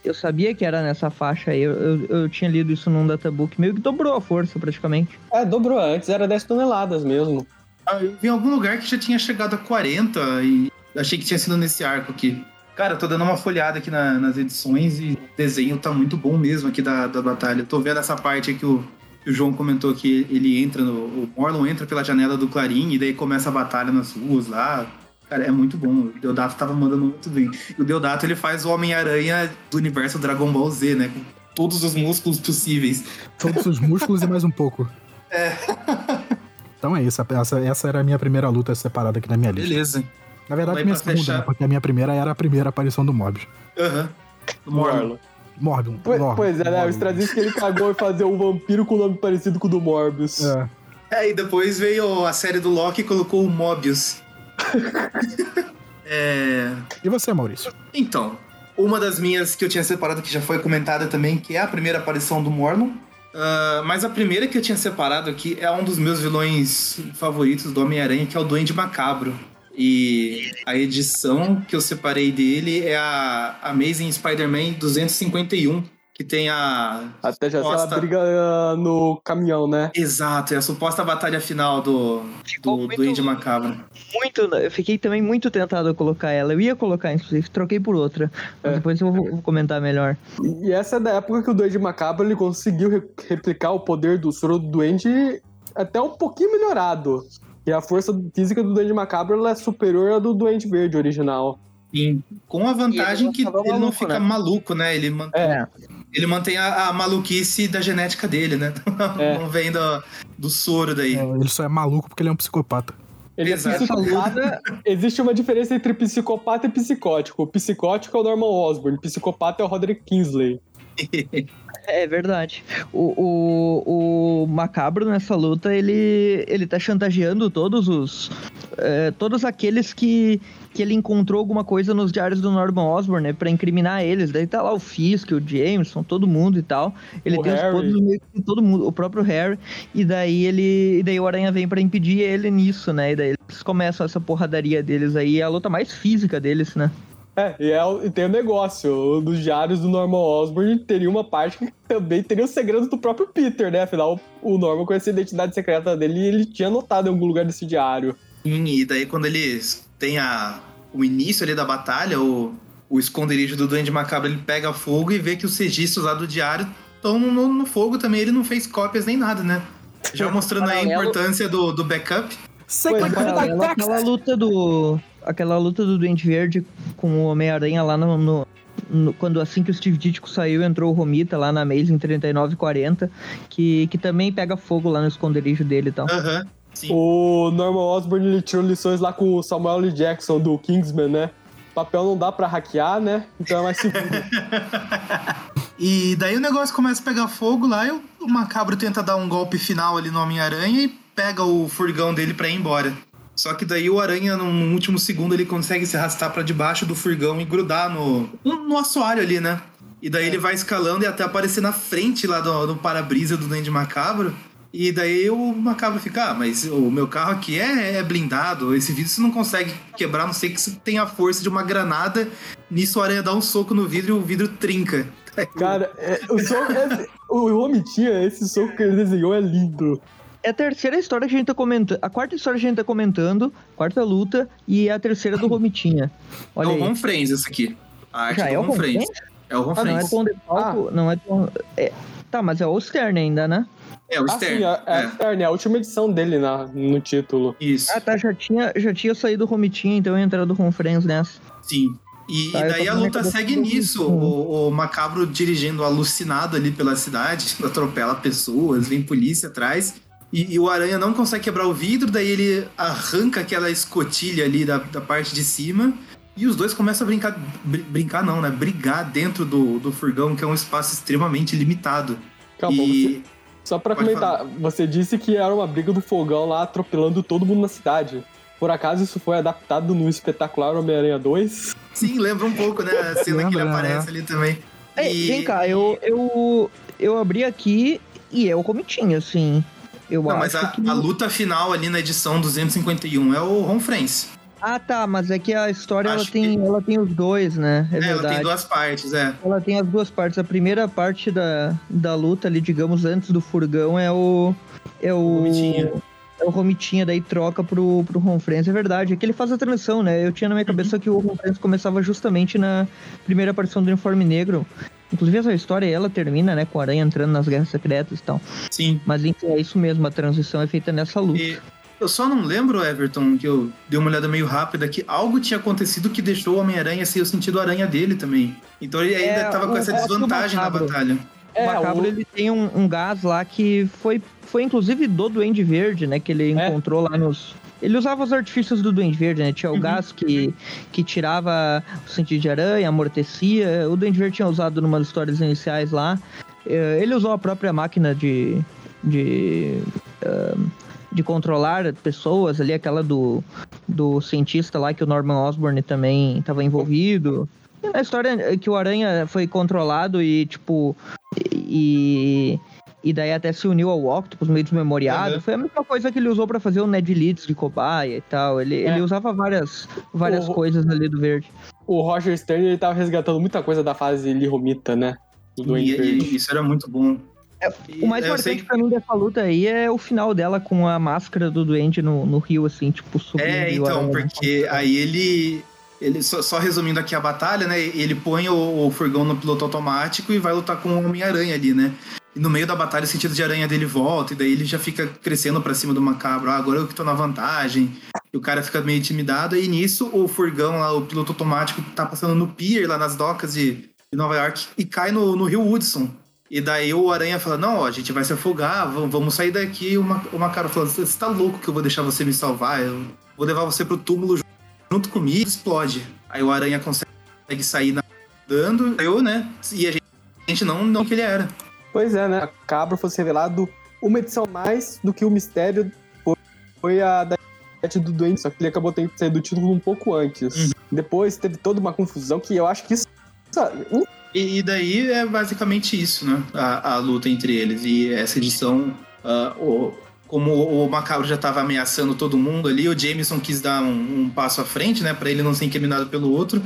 Eu sabia que era nessa faixa aí. Eu, eu, eu tinha lido isso num databook. Meio que dobrou a força, praticamente.
É, dobrou antes, era 10 toneladas mesmo.
Ah, eu vi em algum lugar que já tinha chegado a 40 e achei que tinha sido nesse arco aqui. Cara, eu tô dando uma folhada aqui na- nas edições e o desenho tá muito bom mesmo aqui da, da batalha. Eu tô vendo essa parte aí que o, o João comentou que ele entra no. O Morlon entra pela janela do Clarim e daí começa a batalha nas ruas lá. Cara, é muito bom. O Deodato tava mandando muito bem. E o Deodato ele faz o Homem-Aranha do universo Dragon Ball Z, né? Com todos os músculos possíveis.
Todos os músculos e mais um pouco. É. Então é isso. Essa, essa era a minha primeira luta separada aqui na minha lista.
Beleza.
Na verdade,
Vai
minha segunda,
fechar.
né? Porque a minha primeira era a primeira aparição do Mobius.
Aham. Morlon.
Morbius.
Pois,
Morbius,
pois é, né? O. Straczynski ele cagou em fazer um vampiro com nome parecido com o do Morbius.
É.
É, e depois veio a série do Loki e colocou o Mobius. é.
E você, Maurício?
Então, uma das minhas que eu tinha separado, que já foi comentada também, que é a primeira aparição do Morlon. Ah, mas a primeira que eu tinha separado aqui é um dos meus vilões favoritos do Homem-Aranha, que é o Duende Macabro. E a edição que eu separei dele é a Amazing Spider-Man 251, que tem a.
Até já sei ela
suposta-
briga ah, no caminhão, né?
Exato, é a suposta batalha final do,
Ficou
do
muito-
Duende Macabro.
Muito. Eu fiquei também muito tentado a colocar ela. Eu ia colocar, inclusive, troquei por outra. Mas
É.
depois eu vou vou comentar melhor.
E essa é da época que o Duende Macabro ele conseguiu re- replicar o poder do soro do Duende até um pouquinho melhorado. E a força física do Duende Macabro ela é superior à do Duende Verde original.
Sim, com a vantagem
não
que ele não fica
né?
maluco, né? Ele mantém,
É,
ele mantém a, a maluquice da genética dele, né?
É.
Não vem do, do soro daí.
É, ele só é maluco porque ele é um psicopata.
ele
Exato.
é psicopata. Existe uma diferença entre psicopata e psicótico. O psicótico é o Norman Osborn, o psicopata é o Roderick Kingsley.
É verdade. O, o, o Macabro nessa luta, ele, ele tá chantageando todos os. é, todos aqueles que, que ele encontrou alguma coisa nos diários do Norman Osborn, né? Pra incriminar eles. Daí tá lá o Fisk, o Jameson, todo mundo e tal. Ele
O
tem
Harry.
os poderes meio que todo mundo, o próprio Harry. E daí ele. E daí o Aranha vem pra impedir ele nisso, né? E daí eles começam essa porradaria deles aí. É a luta mais física deles, né?
É, e, é, e tem o negócio, dos diários do Norman Osborn teria uma parte que também teria o segredo do próprio Peter, né? Afinal, o Norman conhecia a identidade secreta dele e ele tinha anotado em algum lugar desse diário.
Sim, e daí quando eles têm a, o início ali da batalha, o, o esconderijo do Duende Macabro, ele pega fogo e vê que os registros lá do diário estão no, no fogo também. Ele não fez cópias nem nada, né? Já mostrando aí a importância do, do backup.
Secret
Paralelo
Attack!
aquela luta do. Aquela luta do Duende Verde com o Homem-Aranha lá no, no- no- Quando assim que o Steve Ditko saiu, entrou o Romita lá na Amazing 3940, que, que também pega fogo lá no esconderijo dele e tal.
Aham. Sim.
O Norman Osborn ele tirou lições lá com o Samuel L. Jackson do Kingsman, né? Papel não dá pra hackear, né? Então é mais seguro.
E daí o negócio começa a pegar fogo lá e o, o Macabro tenta dar um golpe final ali no Homem-Aranha e pega o furgão dele pra ir embora. Só que daí o Aranha, num último segundo, ele consegue se arrastar pra debaixo do furgão e grudar no, no, assoalho ali, né? E daí ele vai escalando e até aparecer na frente lá do, do para-brisa do Duende Macabro. E daí o Macabro fica, ah, mas o meu carro aqui é, é blindado, esse vidro você não consegue quebrar, a não sei que você tenha a força de uma granada. Nisso o Aranha dá um soco no vidro e o vidro trinca.
Cara, é, o soco. é- o Romitinha, esse soco que ele desenhou é lindo.
É a terceira história que a gente tá comentando. A quarta história que a gente tá comentando, quarta luta, e a terceira do Romitinha. Olha
é o. Ron Friends, esse aqui. A arte
Já
do
é o
Ron Friends.
Friends?
É o Ron
Ah, não é
Friends.
Tom DeFalco, não é Tom... é- Tá, mas é o Stern ainda, né?
É o
Ah,
Stern.
sim, é, é,
é.
Stern, é a última edição dele na, no título.
Isso,
Ah, tá, já tinha, já tinha saído o Romitinha, então ia entrar do Ron Friends nessa.
sim. E,
Tá,
e
eu
daí a luta segue nisso. O, o Macabro dirigindo alucinado ali pela cidade, atropela pessoas, vem polícia atrás. E, e o Aranha não consegue quebrar o vidro, daí ele arranca aquela escotilha ali da, da parte de cima. E os dois começam a brincar. br- brincar não, né? Brigar dentro do, do furgão, que é um espaço extremamente limitado.
Calma, você,
e.
só pra
Pode
comentar, você disse que era uma briga do fogão lá atropelando todo mundo na cidade. Por acaso isso foi adaptado no espetacular Homem-Aranha 2?
Sim, lembra um pouco, né? A cena que ele
Lembra,
aparece
né?
ali também.
Ei,
E-
Vem cá, eu, eu, eu abri aqui e é o Romitinha, assim. Eu
Não,
acho
mas a,
que...
a luta final ali na edição 251 é o Ron Friends.
Ah, tá, mas é que a história ela tem, ela tem os dois, né? É,
É, ela
verdade.
tem duas partes, é.
Ela tem as duas partes. A primeira parte da, da luta ali, digamos, antes do furgão é o. É o.
Romitinha.
É o Romitinha, daí troca pro, pro Ron Friends. É verdade, é que ele faz a transição, né? Eu tinha na minha cabeça que o Ron Friends começava justamente na primeira aparição do Uniforme Negro. Inclusive, essa história ela termina, né, com o Aranha entrando nas guerras secretas e tal.
Sim.
Mas enfim, é isso mesmo, a transição é feita nessa luta.
E eu só não lembro, Everton, que eu dei uma olhada meio rápida, que algo tinha acontecido que deixou o Homem-Aranha sem o sentido aranha dele também. Então ele ainda
É,
tava com essa desvantagem na batalha.
O Macabro,
o-
ele tem um, um gás lá que foi, foi inclusive do Duende Verde, né? Que ele
É.
encontrou lá nos... Ele usava os artifícios do Duende Verde, né? Tinha o
Uhum.
gás que, que tirava o sentido de aranha, amortecia. O Duende Verde tinha usado numa das histórias iniciais lá. Eh, Ele usou a própria máquina de... de de controlar pessoas ali, aquela do, do cientista lá que o Norman Osborn também estava envolvido. E na história é que o Aranha foi controlado e, tipo, e, e daí até se uniu ao Octopus meio desmemoriado.
Uhum.
Foi a mesma coisa que ele usou pra fazer o Ned Leeds de cobaia e tal. Ele,
É.
ele usava várias, várias
O-
coisas ali do verde.
O Roger Stern ele tava resgatando muita coisa da fase Liromita, né? Do Duende
E, e isso era muito bom. E
O mais
eu
importante pra mim dessa luta aí é o final dela com a máscara do Duende no, no rio, assim, tipo, subindo.
É,
e
então, porque aí ele. ele só, só resumindo aqui a batalha, né? Ele põe o, o furgão no piloto automático e vai lutar com o Homem-Aranha ali, né? E no meio da batalha o sentido de aranha dele volta, e daí ele já fica crescendo pra cima do macabro. Ah, agora eu que tô na vantagem. E o cara fica meio intimidado. E nisso o furgão lá, o piloto automático, tá passando no pier lá nas docas de, Nova York e cai no, no rio Hudson. E daí o Aranha fala, não, ó, a gente vai se afogar, vamos, sair daqui. E o Ma- o fala, você tá louco que eu vou deixar você me salvar? Eu vou levar você pro túmulo junto comigo explode. Aí o Aranha consegue sair nadando, eu, né? E a gente não, não que ele era.
Pois é, né? A Cabra fosse revelado uma edição mais do que o mistério foi, a da do Duende, só que ele acabou tendo que sair do título um pouco antes.
Uhum.
Depois teve toda uma confusão que eu acho que isso.
E, daí é basicamente isso, né? A, a luta entre eles. E essa edição, ah, o- como o Macabro já tava ameaçando todo mundo ali, o Jameson quis dar um, um passo à frente, né? Pra ele não ser incriminado pelo outro.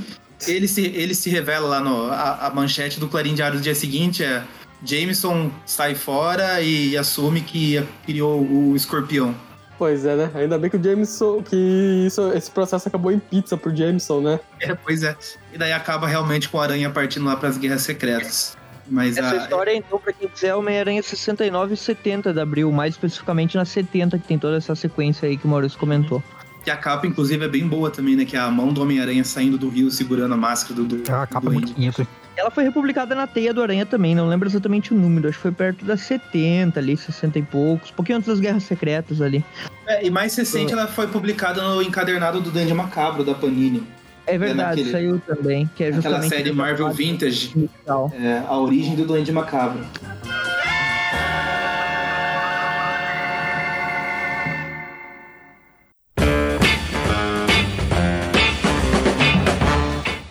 ele se, ele se revela lá no. A, a manchete do Clarim Diário do dia seguinte é. Jameson sai fora e assume que criou o escorpião.
Pois é, né? Ainda bem que o Jameson. que isso, esse processo acabou em pizza pro Jameson, né?
É, pois é. E daí acaba realmente com a aranha partindo lá pras guerras secretas. Mas
Essa
a,
história, então, pra quem quiser, é Homem-Aranha 69 e 70 de abril, mais especificamente na 70, que tem toda essa sequência aí que o Maurício comentou.
que a capa, inclusive, é bem boa também, né? Que é a mão do Homem-Aranha saindo do rio segurando a máscara do. do
Ah, a capa
do
é muito bonita.
Ela foi republicada na Teia do Aranha também, não lembro exatamente o número, acho que foi perto das 70 ali, 60 e poucos, um pouquinho antes das Guerras Secretas ali.
É, e mais recente ela foi publicada no encadernado do Duende Macabro da Panini.
É verdade,
naquele-
saiu também, que é
Aquela
justamente...
série Marvel Vintage. É, a origem do Duende Macabro.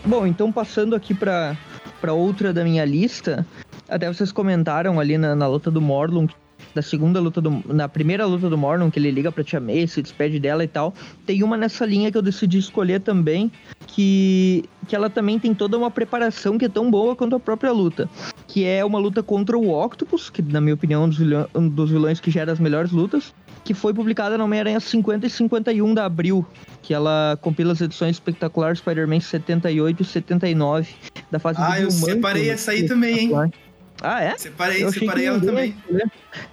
Bom, então passando aqui pra, pra outra da minha lista, até vocês comentaram ali na, na luta do Morlun, da segunda luta do. Na primeira luta do Morlun, que ele liga pra Tia May, se despede dela e tal. Tem uma nessa linha que eu decidi escolher também, que, que ela também tem toda uma preparação que é tão boa quanto a própria luta. Que é uma luta contra o Octopus, que na minha opinião é um dos, vilã- um dos vilões que gera as melhores lutas. Que foi publicada no Homem-Aranha 50 e 51 de abril, que ela compila as edições espetaculares Spider-Man 78 e 79 da fase
Ah, eu separei essa aí também, hein?
Ah, é?
Separei,
Eu achei
separei
que
ela também.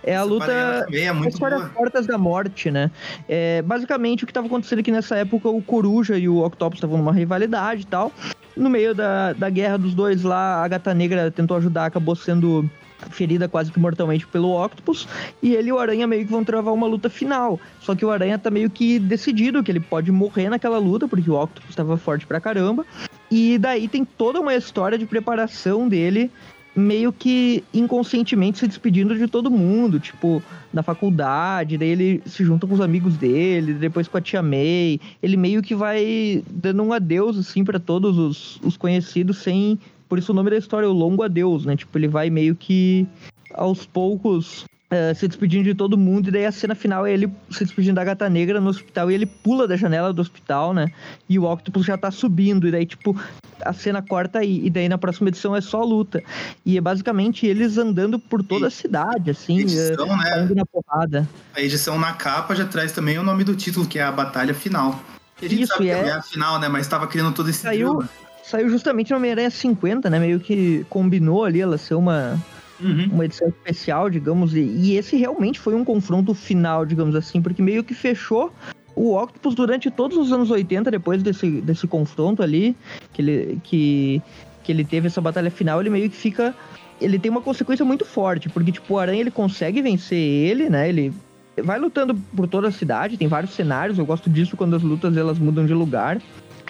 É a
Separei
luta
também, é muito boa.
Portas da Morte, né? É, basicamente, o que estava acontecendo aqui nessa época, o Coruja e o Octopus estavam numa rivalidade e tal. No meio da, da guerra dos dois lá, a Gata Negra tentou ajudar, acabou sendo ferida quase que mortalmente pelo Octopus. E ele e o Aranha meio que vão travar uma luta final. Só que o Aranha tá meio que decidido que ele pode morrer naquela luta, porque o Octopus estava forte pra caramba. E daí tem toda uma história de preparação dele meio que inconscientemente se despedindo de todo mundo, tipo, na faculdade, daí ele se junta com os amigos dele, depois com a tia May, ele meio que vai dando um adeus, assim, pra todos os, os conhecidos, sem... Por isso o nome da história é o Longo Adeus, né? Tipo, ele vai meio que, aos poucos, eh, se despedindo de todo mundo, e daí a cena final é ele se despedindo da Gata Negra no hospital, e ele pula da janela do hospital, né? E o Octopus já tá subindo, e daí, tipo, a cena corta aí, e daí na próxima edição é só luta. E é basicamente eles andando por toda a cidade, assim, eh,
Edição, né?
caindo na porrada.
A edição na capa já traz também o nome do título, que é a Batalha Final. E a gente
Isso,
sabe que
é-
é a final, né? Mas tava criando todo esse
Saiu-
drama.
Saiu justamente no Homem-Aranha 50, né? Meio que combinou ali ela ser uma,
Uhum.
uma edição especial, digamos, e, e esse realmente foi um confronto final, digamos assim, porque meio que fechou o Octopus durante todos os anos 80, depois desse, desse confronto ali, que ele, que, que ele teve essa batalha final, ele meio que fica. Ele tem uma consequência muito forte, porque, tipo, o Aranha ele consegue vencer ele, né? Ele vai lutando por toda a cidade, tem vários cenários, eu gosto disso quando as lutas elas mudam de lugar.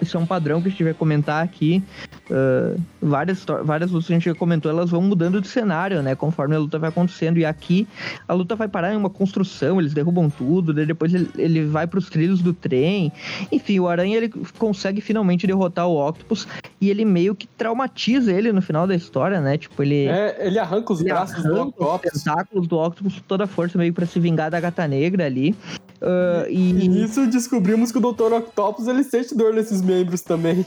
Isso é um padrão que a gente vai comentar aqui. Ah, várias, várias lutas que a gente já comentou, elas vão mudando de cenário, né? Conforme a luta vai acontecendo. E aqui a luta vai parar em uma construção, eles derrubam tudo, depois ele, ele vai pros trilhos do trem. Enfim, o Aranha ele consegue finalmente derrotar o Octopus e ele meio que traumatiza ele no final da história, né? Tipo, ele.
É, ele arranca os braços do
arranca os
Octopus.
tentáculos do Octopus com toda a força meio pra se vingar da gata negra ali. Ah,
E
e
nisso descobrimos que o Dr. Octopus ele sente dor nesses membros também.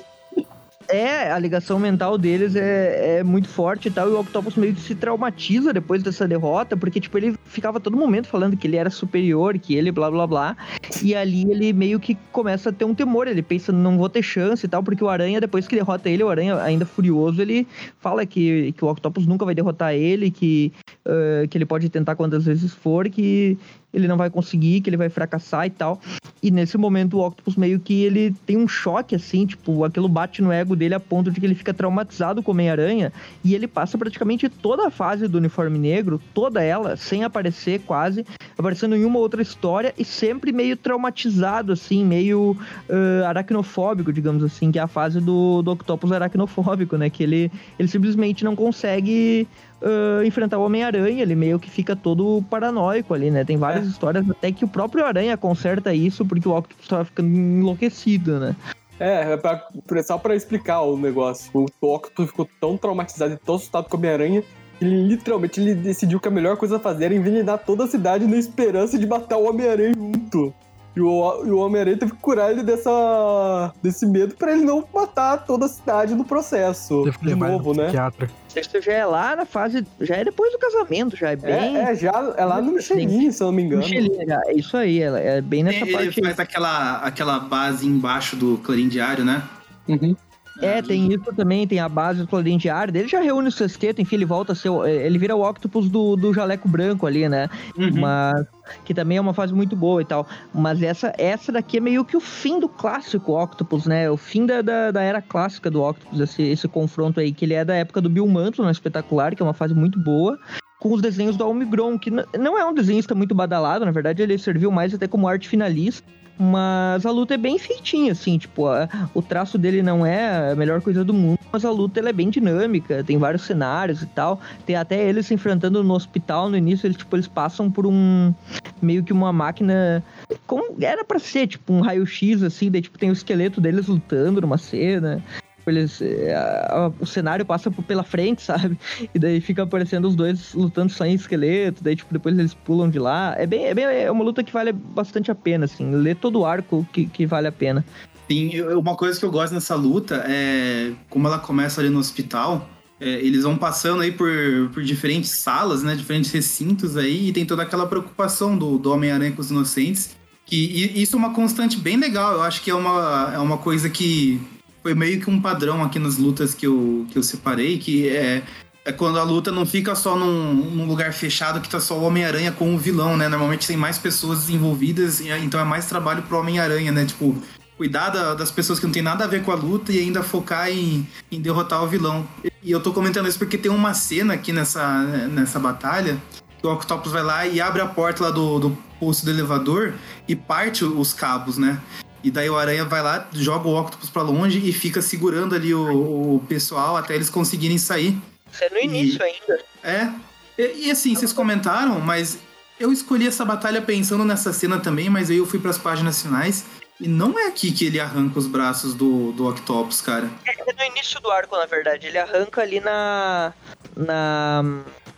É, a ligação mental deles é, é muito forte e tal, e o Octopus meio que se traumatiza depois dessa derrota, porque, tipo, ele ficava todo momento falando que ele era superior, que ele blá blá blá, e ali ele meio que começa a ter um temor, ele pensa, não vou ter chance e tal, porque o Aranha, depois que derrota ele, o Aranha ainda furioso, ele fala que, que o Octopus nunca vai derrotar ele, que, ah, que ele pode tentar quantas vezes for, que ele não vai conseguir, que ele vai fracassar e tal. E nesse momento o Octopus meio que ele tem um choque, assim, tipo, aquilo bate no ego dele a ponto de que ele fica traumatizado com o Homem-Aranha e ele passa praticamente toda a fase do uniforme negro, toda ela, sem aparecer quase, aparecendo em uma outra história e sempre meio traumatizado, assim, meio ah, aracnofóbico, digamos assim, que é a fase do, do Octopus aracnofóbico, né? Que ele, ele simplesmente não consegue ah, enfrentar o Homem-Aranha, ele meio que fica todo paranoico ali, né? Tem várias histórias até que o próprio Aranha conserta isso porque o Octopus tava ficando enlouquecido, né?
É, é pra, só pra explicar o negócio. O Octopus ficou tão traumatizado e tão assustado com a Homem-Aranha que ele literalmente ele decidiu que a melhor coisa a fazer era envenenar toda a cidade na esperança de matar o Homem-Aranha junto. E o, e o Homem-Aranha teve que curar ele dessa, desse medo pra ele não matar toda a cidade no processo.
Que
De
ele
novo,
no
né?
psiquiatra.
Isso já é lá na fase. Já é depois do casamento, já é bem.
É, é, já, é lá no Michelin, se eu não me engano.
Michelin, já, é isso aí, ela- é bem nessa
Ele
parte. aí.
faz aquela, aquela base embaixo do Clarim Diário, né?
Uhum.
É, tem isso também, tem a base do Clarim Diário. Ele já reúne o sexteto, enfim, ele volta a ser. o- Ele vira o Octopus do, do jaleco branco ali, né?
Uhum.
Mas. Que também é uma fase muito boa e tal. Mas essa, essa daqui é meio que o fim do clássico Octopus, né? O fim da, da, da era clássica do Octopus, esse, esse confronto aí, que ele é da época do Bill Mantle, no espetacular, que é uma fase muito boa. Com os desenhos do Almigron, que não é um desenhista muito badalado, na verdade ele serviu mais até como arte finalista. Mas a luta é bem feitinha, assim, tipo, a- o traço dele não é a melhor coisa do mundo, mas a luta ela é bem dinâmica, tem vários cenários e tal. Tem até eles se enfrentando no hospital no início, eles, tipo, eles passam por um. meio que uma máquina. Como era pra ser, tipo, um raio-x, assim, daí, tipo, tem o esqueleto deles lutando numa cena. Eles, é, a- a- o cenário passa pela frente, sabe? E daí fica aparecendo os dois lutando só em esqueleto, daí, tipo, depois eles pulam de lá. É bem, é bem é uma luta que vale bastante a pena, assim. Lê todo o arco que, que vale a pena.
Sim, uma coisa que eu gosto nessa luta é como ela começa ali no hospital. é, eles vão passando aí por, por diferentes salas, né? Diferentes recintos aí, e tem toda aquela preocupação do, do Homem-Aranha com os inocentes. Que, e isso é uma constante bem legal. Eu acho que é uma, é uma coisa que foi meio que um padrão aqui nas lutas que eu, que eu separei, que é, é quando a luta não fica só num, num lugar fechado que tá só o Homem-Aranha com o vilão, né? Normalmente tem mais pessoas envolvidas, então é mais trabalho pro Homem-Aranha, né? Tipo, cuidar da- das pessoas que não tem nada a ver com a luta e ainda focar em, em derrotar o vilão. E eu tô comentando isso porque tem uma cena aqui nessa, nessa batalha que o Octopus vai lá e abre a porta lá do, do posto do elevador e parte os cabos, né? E daí o Aranha vai lá, joga o Octopus pra longe e fica segurando ali o, o pessoal até eles conseguirem sair.
Isso é no início ainda.
É. E, e assim, vocês comentaram, mas eu escolhi essa batalha pensando nessa cena também, mas aí eu fui pras páginas finais. E não é aqui que ele arranca os braços do, do Octopus, cara.
É no início do arco, na verdade. Ele arranca ali na. Na.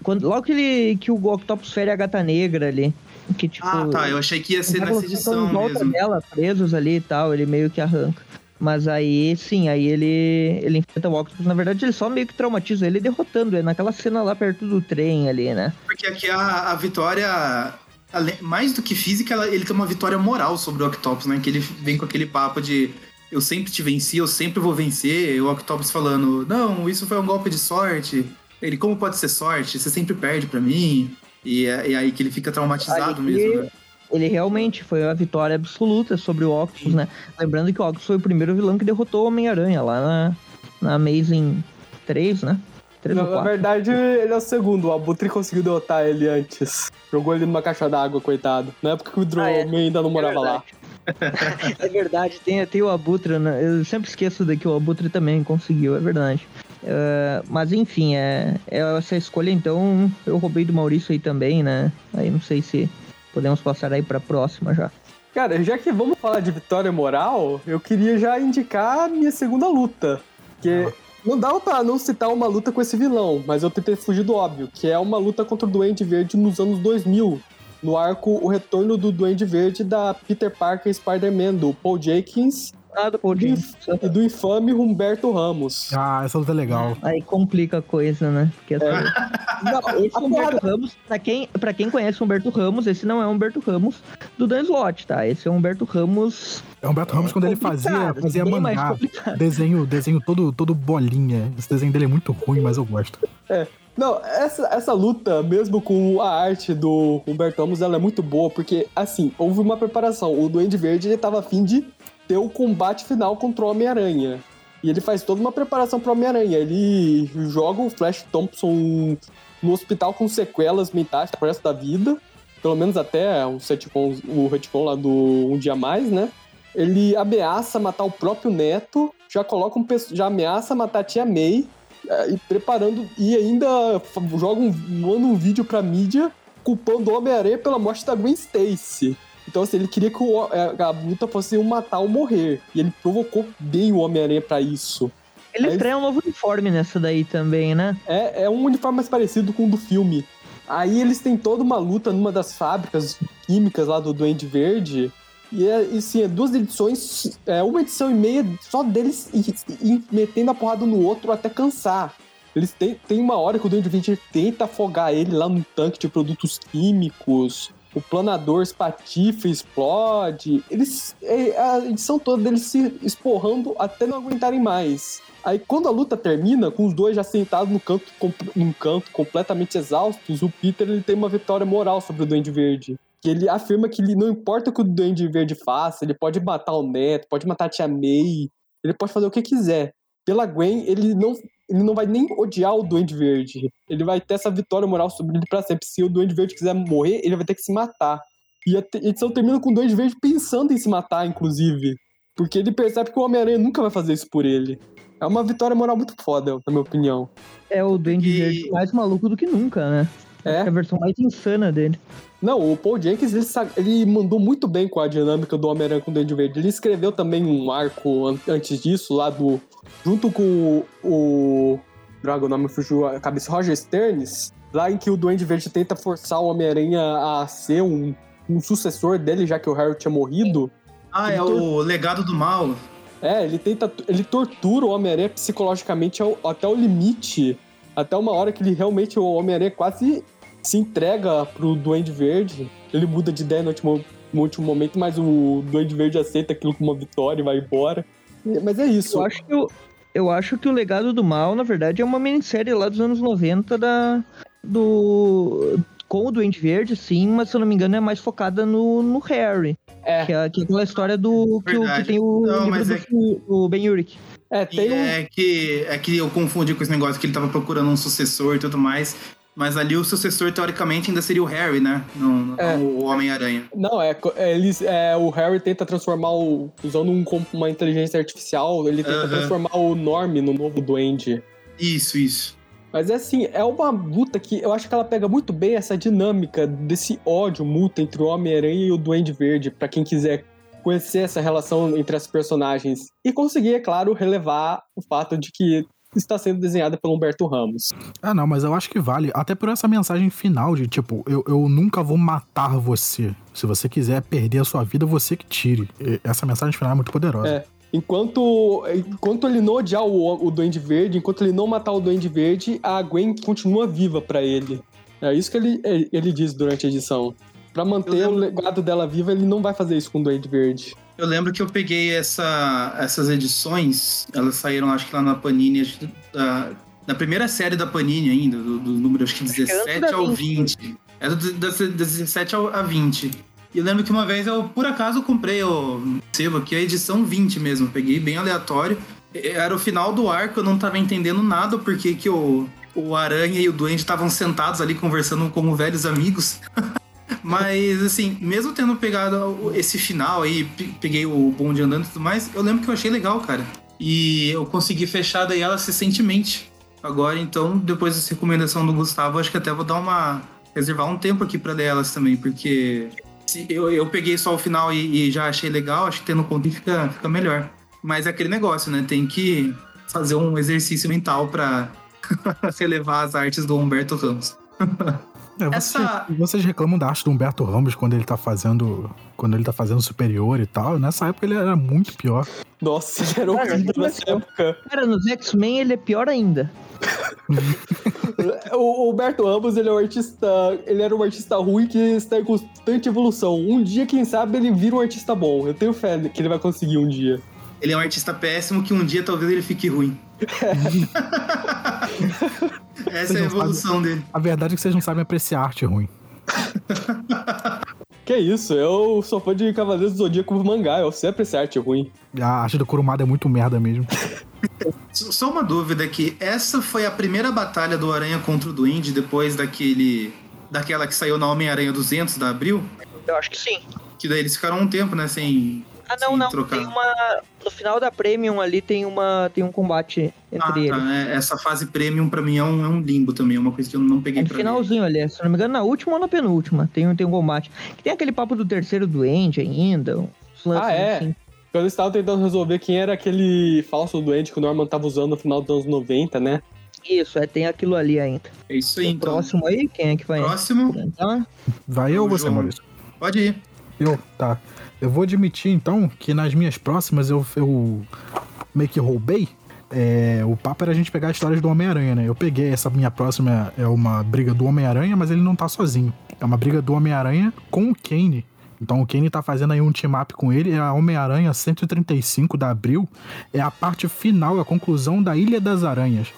Quando, logo que, ele, que o Octopus fere a gata negra ali. Que tipo.
Ah, tá. Eu achei que ia ser nessa edição mesmo.
dela, presos ali e tal, ele meio que arranca. Mas aí, sim, aí ele, ele enfrenta o Octopus. Na verdade, ele só meio que traumatiza ele derrotando ele naquela cena lá perto do trem ali, né?
Porque aqui a, a vitória, mais do que física, ela- ele tem uma vitória moral sobre o Octopus, né? Que ele vem com aquele papo de eu sempre te venci, eu sempre vou vencer. E o Octopus falando, não, isso foi um golpe de sorte. Ele, como pode ser sorte? Você sempre perde pra mim. E é, é aí que ele fica traumatizado
Ali-
mesmo, né?
Ele realmente foi a vitória absoluta sobre o Octopus, né? Lembrando que o Octopus foi o primeiro vilão que derrotou o Homem-Aranha lá na, na Amazing 3, né? 3 ou
Na, na
4.
verdade, ele é o segundo. O Abutre conseguiu derrotar ele antes. Jogou ele numa caixa d'água, coitado. Na época que o Drone
Ah, é.
ainda não morava lá.
É verdade, tem, tem o Abutre, né? Eu sempre esqueço de que o Abutre também conseguiu, é verdade. É, mas enfim, é, é essa escolha, então eu roubei do Maurício aí também, né? Aí não sei se podemos passar aí pra próxima já.
Cara, já que vamos falar de vitória moral, eu queria já indicar a minha segunda luta. Que não dava pra não citar uma luta com esse vilão, mas eu tentei fugir do óbvio, que é uma luta contra o Duende Verde nos anos 2000. No arco O Retorno do Duende Verde da Peter Parker Spider-Man, do Paul Jenkins
Ah, do Paul James.
e do infame Humberto Ramos.
Ah, essa luta é legal.
Aí complica a coisa, né? Porque essa...
Não,
Esse Humberto Ramos, pra quem, pra quem conhece o Humberto Ramos, esse não é o Humberto Ramos do Dan Slott, tá? Esse é o Humberto Ramos
É o Humberto Ramos quando ele fazia, fazia
mais
mangá. Desenho, desenho todo, todo bolinha. Esse desenho dele é muito ruim, mas eu gosto.
Não, essa, essa luta, mesmo com a arte do Humberto Ramos, ela é muito boa, porque, assim, houve uma preparação. O Duende Verde, ele tava afim de ter o combate final contra o Homem-Aranha. E ele faz toda uma preparação pro Homem-Aranha. Ele joga o Flash Thompson no hospital com sequelas mentais pro resto da vida. Pelo menos até o retcon, o retcon lá do Um Dia Mais, né? Ele ameaça matar o próprio neto, já coloca um, já ameaça matar a tia May, e preparando e ainda joga um, manda um vídeo pra mídia culpando o Homem-Aranha pela morte da Gwen Stacy. Então, assim, ele queria que o, é, a luta fosse um matar ou morrer. E ele provocou bem o Homem-Aranha pra isso.
Ele
Aí-
estreia um novo uniforme nessa daí também, né?
É, é um uniforme mais parecido com o do filme. Aí eles têm toda uma luta numa das fábricas químicas lá do Duende Verde. E, é, e sim, é duas edições, é uma edição e meia só deles e, e metendo a porrada no outro até cansar. Eles têm, tem uma hora que o Duende Verde tenta afogar ele lá num tanque de produtos químicos. O planador espatifa explode. Eles. é, a edição toda deles se esporrando até não aguentarem mais. Aí quando a luta termina, com os dois já sentados no canto, num canto completamente exaustos, o Peter ele tem uma vitória moral sobre o Duende Verde. Que ele afirma que ele, não importa o que o Duende Verde faça, ele pode matar o Neto, pode matar a Tia May, ele pode fazer o que quiser. Pela Gwen, ele não, ele não vai nem odiar o Duende Verde. Ele vai ter essa vitória moral sobre ele pra sempre. Se o Duende Verde quiser morrer, ele vai ter que se matar. E a edição termina com o Duende Verde pensando em se matar, inclusive. Porque ele percebe que o Homem-Aranha nunca vai fazer isso por ele. É uma vitória moral muito foda, na minha opinião.
É o Duende
E-
Verde mais maluco do que nunca, né?
É.
É a versão mais insana dele.
Não, o Paul Jenkins, ele, ele mandou muito bem com a dinâmica do Homem-Aranha com o Duende Verde. Ele escreveu também um arco an- antes disso, lá do... Junto com o... o droga, o nome fugiu a cabeça. Roger Stearns, lá em que o Duende Verde tenta forçar o Homem-Aranha a ser um, um sucessor dele, já que o Harry tinha morrido.
Ah, é o legado do mal.
É, ele tenta. Ele tortura o Homem-Aranha psicologicamente ao- até o limite. Até uma hora que ele realmente, o Homem-Aranha quase se entrega pro Duende Verde. Ele muda de ideia no último, no último momento, mas o Duende Verde aceita aquilo como uma vitória e vai embora. Mas é isso.
Eu acho que o, eu acho que o Legado do Mal, na verdade, é uma minissérie lá dos anos 90 da, do, com o Duende Verde, sim, mas se eu não me engano é mais focada no, no Harry.
É.
Que é, que é aquela história do que, o- que tem o
Não,
livro
mas
do,
é
Fu- do Ben Urich.
É, tem um.
é, que, é que eu confundi com esse negócio que ele tava procurando um sucessor e tudo mais. Mas ali o sucessor, teoricamente, ainda seria o Harry, né? Não, não
É.
o Homem-Aranha.
Não, é, é, eles, é, o Harry tenta transformar o. Usando um, uma inteligência artificial, ele tenta
Aham.
transformar o Norm no novo Duende.
Isso, isso.
Mas é assim, é uma luta que eu acho que ela pega muito bem essa dinâmica desse ódio mútuo entre o Homem-Aranha e o Duende Verde, pra quem quiser conhecer essa relação entre as personagens. E conseguir, é claro, relevar o fato de que está sendo desenhada pelo Humberto Ramos.
Ah, não, mas eu acho que vale. Até por essa mensagem final de tipo, eu, eu nunca vou matar você. Se você quiser perder a sua vida, você que tire. E Essa mensagem final é muito poderosa.
É. Enquanto, enquanto ele não odiar o, o Duende Verde, enquanto ele não matar o Duende Verde, a Gwen continua viva pra ele. É isso que ele, ele diz durante a edição. Pra manter o legado dela viva, ele não vai fazer isso com o Duende Verde.
Eu lembro que eu peguei essa, essas edições, elas saíram acho que lá na Panini, acho que da- na primeira série da Panini ainda, do, do número acho que
que antes
17
da
ao
20.
20. Era do, das, das 17 ao, a 20. E eu lembro que uma vez eu, por acaso, comprei o sebo aqui, a edição 20 mesmo. Peguei bem aleatório. Era o final do arco, eu não tava entendendo nada porque que o, o Aranha e o Duende estavam sentados ali conversando como velhos amigos. Mas, assim, mesmo tendo pegado esse final aí, pe- peguei o bonde andando e tudo mais, eu lembro que eu achei legal, cara. E eu consegui fechar daí ela recentemente. Agora, então, depois dessa recomendação do Gustavo, acho que até vou dar uma. reservar um tempo aqui pra ler elas também, porque se eu, eu peguei só o final e, e já achei legal, acho que tendo conta fica, fica melhor. Mas é aquele negócio, né? Tem que fazer um exercício mental pra relevar as artes do Humberto Ramos.
É, você-
Essa-
Vocês reclamam da arte do Humberto Ramos quando ele tá fazendo. Quando ele tá fazendo superior e tal. Nessa época ele era muito pior.
Nossa, ele era horrível
mas
nessa época.
Cara, nos X-Men ele é pior ainda.
O o Humberto Ramos, ele é um artista. Ele era um artista ruim que está em constante evolução. Um dia, quem sabe, ele vira um artista bom. Eu tenho fé que ele vai conseguir um dia.
Ele é um artista péssimo que um dia talvez ele fique ruim. Essa é a evolução dele.
A verdade é que vocês não sabem apreciar arte ruim.
Que isso, eu sou fã de Cavaleiros do Zodíaco mangá, eu sempre esse arte ruim.
A arte do Kurumada é muito merda mesmo.
Só uma dúvida aqui. Essa foi a primeira batalha do Aranha contra o Duende depois daquele. Daquela que saiu na Homem-Aranha 200 da Abril?
Eu acho que sim.
Que daí eles ficaram um tempo, né? Sem.
Ah, não, não.
trocar.
Tem uma. No final da Premium ali tem uma. Tem um combate entre
Ah,
eles.
tá. né? Essa fase premium pra mim é um, é um limbo também, é uma coisa que eu não peguei
É no
pra
finalzinho ali, se não me engano, na última ou na penúltima. Tem, um- tem um combate. Que tem aquele papo do terceiro doente ainda.
Ah, é?
assim.
Quando eles estavam tentando resolver quem era aquele falso doente que o Norman tava usando no final dos anos 90, né?
Isso, é, tem aquilo ali ainda.
É isso aí,
o
então.
próximo aí, quem é que vai
Próximo,
entrar?
Vai eu ou você,
João.
Maurício?
pode ir.
Eu, tá. Eu vou admitir, então, que nas minhas próximas eu, eu meio que roubei. É, o papo era a gente pegar histórias do Homem-Aranha, né? Eu peguei essa minha próxima, é uma briga do Homem-Aranha, mas ele não tá sozinho. É uma briga do Homem-Aranha com o Kane. Então o Kane tá fazendo aí um team-up com ele. É a Homem-Aranha 135 da Abril. É a parte final, a conclusão da Ilha das Aranhas.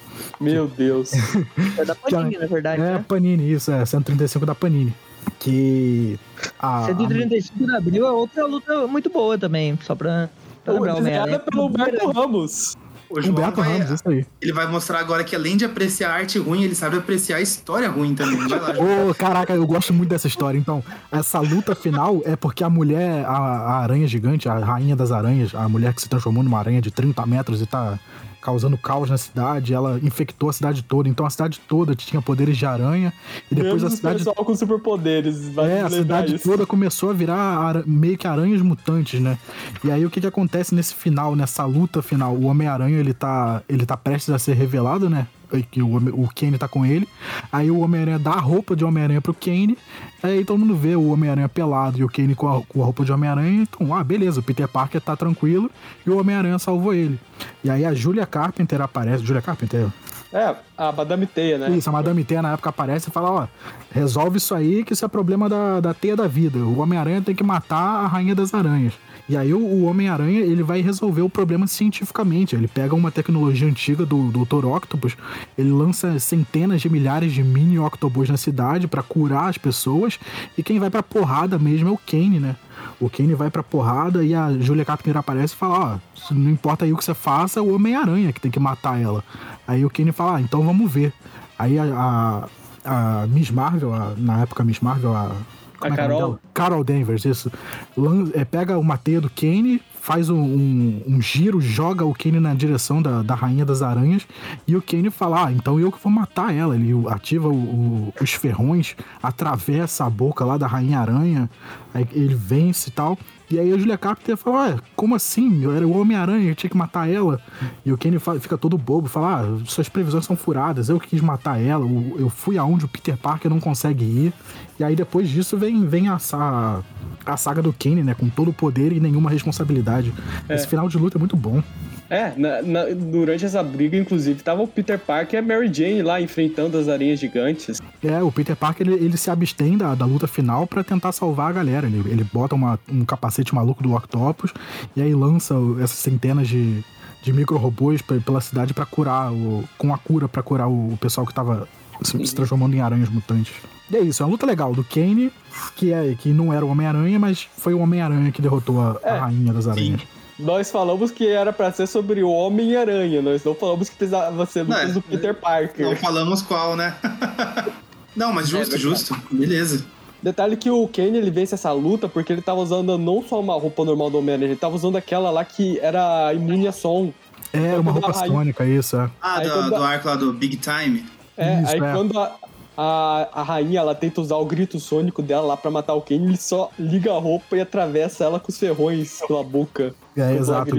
Meu Deus.
É da Panini, na verdade.
É,
né?
Panini, isso, é 135 da Panini. Que. A,
135 de abril é outra luta muito boa também, só pra, pra lembrar o Homem-Aranha.
pelo Humberto Ramos.
O João
Humberto
vai,
Ramos, isso aí.
ele vai mostrar agora que além de apreciar a arte ruim, ele sabe apreciar a história ruim também. Vai lá.
Ô, caraca, eu gosto muito dessa história. Então, essa luta final é porque a mulher, a, a aranha gigante, a rainha das aranhas, a mulher que se transformou numa aranha de 30 metros e tá causando caos na cidade, ela infectou a cidade toda. Então a cidade toda tinha poderes de aranha. E depois
Menos
a cidade
pessoal com superpoderes. vai
É, a cidade
isso.
toda começou a virar ara- meio que aranhas mutantes, né? E aí o que que acontece nesse final, nessa luta final? O Homem-Aranha, ele tá, ele tá prestes a ser revelado, né? Que o, o Kane tá com ele. Aí o Homem-Aranha dá a roupa de Homem-Aranha pro Kane. Aí todo mundo vê o Homem-Aranha pelado e o Kane com a, com a roupa de Homem-Aranha. Então, ah, beleza, o Peter Parker tá tranquilo e o Homem-Aranha salvou ele. E aí a Julia Carpenter aparece. Julia Carpenter?
É, a Madame Teia, né?
Isso, a Madame Teia na época aparece e fala, ó, resolve isso aí que isso é problema da, da teia da vida. O Homem-Aranha tem que matar a Rainha das Aranhas. E aí o, o Homem-Aranha, ele vai resolver o problema cientificamente. Ele pega uma tecnologia antiga do, Dr. Octopus, ele lança centenas de milhares de mini Octobus na cidade pra curar as pessoas, e quem vai pra porrada mesmo é o Kane, né? O Kane vai pra porrada e a Julia Carpenter aparece e fala, ó, não importa aí o que você faça, o Homem-Aranha que tem que matar ela. Aí o Kane fala, ah, então vamos ver. Aí a, a, a Miss Marvel, a- na época Miss Marvel, a... como é que é nome
Carol?
dela? Carol Danvers, isso. Lan- é, pega uma teia do Kane, faz um, um- um giro, joga o Kane na direção da, da Rainha das Aranhas, e o Kane fala, ah, então eu que vou matar ela. Ele ativa o- o- os ferrões, atravessa a boca lá da Rainha Aranha, aí ele vence e tal. E aí a Julia Carpenter fala, ué, como assim? Eu era o Homem-Aranha, eu tinha que matar ela. E o Kenny fa- fica todo bobo, fala, ah, suas previsões são furadas, eu que quis matar ela, eu fui aonde o Peter Parker não consegue ir. E aí depois disso vem, vem a, sa- a saga do Kenny, né, com todo o poder e nenhuma responsabilidade. Esse final de luta é muito bom.
É, na- na- durante essa briga, inclusive, tava o Peter Parker e a Mary Jane lá enfrentando as aranhas gigantes.
É, o Peter Parker, ele, ele se abstém da, da luta final pra tentar salvar a galera. Ele, ele bota uma- um capacete maluco do Octopus e aí lança essas centenas de, de micro-robôs pe- pela cidade pra curar, o, com a cura pra curar o, o pessoal que tava se, se transformando em aranhas mutantes. E é isso, é uma luta legal do Kane, que, é, que não era o Homem-Aranha, mas foi o Homem-Aranha que derrotou a, a
É,
Rainha das Aranhas.
Nós falamos que era pra ser sobre o Homem-Aranha, nós não falamos que precisava ser
Não,
lutas
é.
do Peter Parker.
Não falamos qual, né? Não, mas justo,
É
justo. Beleza.
Detalhe que o Kane ele vence essa luta porque ele tava usando não só uma roupa normal do Homem-Aranha, ele tava usando aquela lá que era imune a som.
É, uma roupa
a Rainha-
sônica, isso, é.
Ah,
Aí
do,
quando
do
a-
arco lá do Big Time.
É,
Isso,
aí
é.
quando a, a, a rainha ela tenta usar o grito sônico dela lá pra matar o Kane, ele só liga a roupa e atravessa ela com os ferrões pela boca.
É, exato.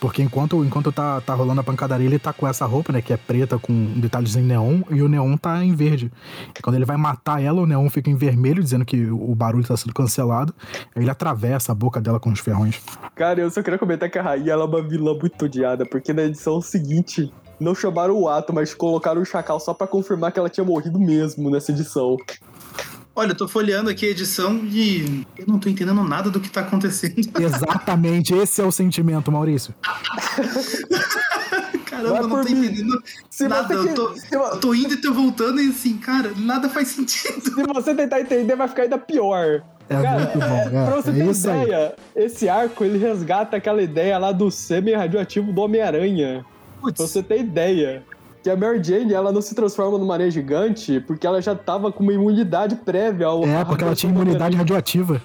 Porque enquanto, enquanto tá, tá rolando a pancadaria, ele tá com essa roupa, né? Que é preta com detalhes em neon, e o neon tá em verde. Quando ele vai matar ela, o neon fica em vermelho, dizendo que o barulho tá sendo cancelado. Aí ele atravessa a boca dela com os ferrões.
Cara, eu só queria comentar que a rainha ela é uma vilã muito odiada, porque na edição seguinte não chamaram o ato, mas colocaram o chacal só pra confirmar que ela tinha morrido mesmo nessa edição.
Olha, eu tô folheando aqui a edição e eu não tô entendendo nada do que tá acontecendo.
Exatamente, esse é o sentimento, Maurício.
Caramba,
Vai
eu não tô
mim.
entendendo
Se
nada.
você,
Eu tô,
que- se,
eu tô indo e tô voltando e assim, cara, nada faz sentido.
se você tentar entender, vai ficar ainda pior.
É
Cara,
muito bom.
é, pra você
É,
ter
isso aí.
ideia, esse arco ele resgata aquela ideia lá do semi-radioativo do Homem-Aranha. Pra você ter ideia. Que a Mary Jane, ela não se transforma numa aranha gigante porque ela já tava com uma imunidade prévia ao.
É, porque ela tinha imunidade radioativa.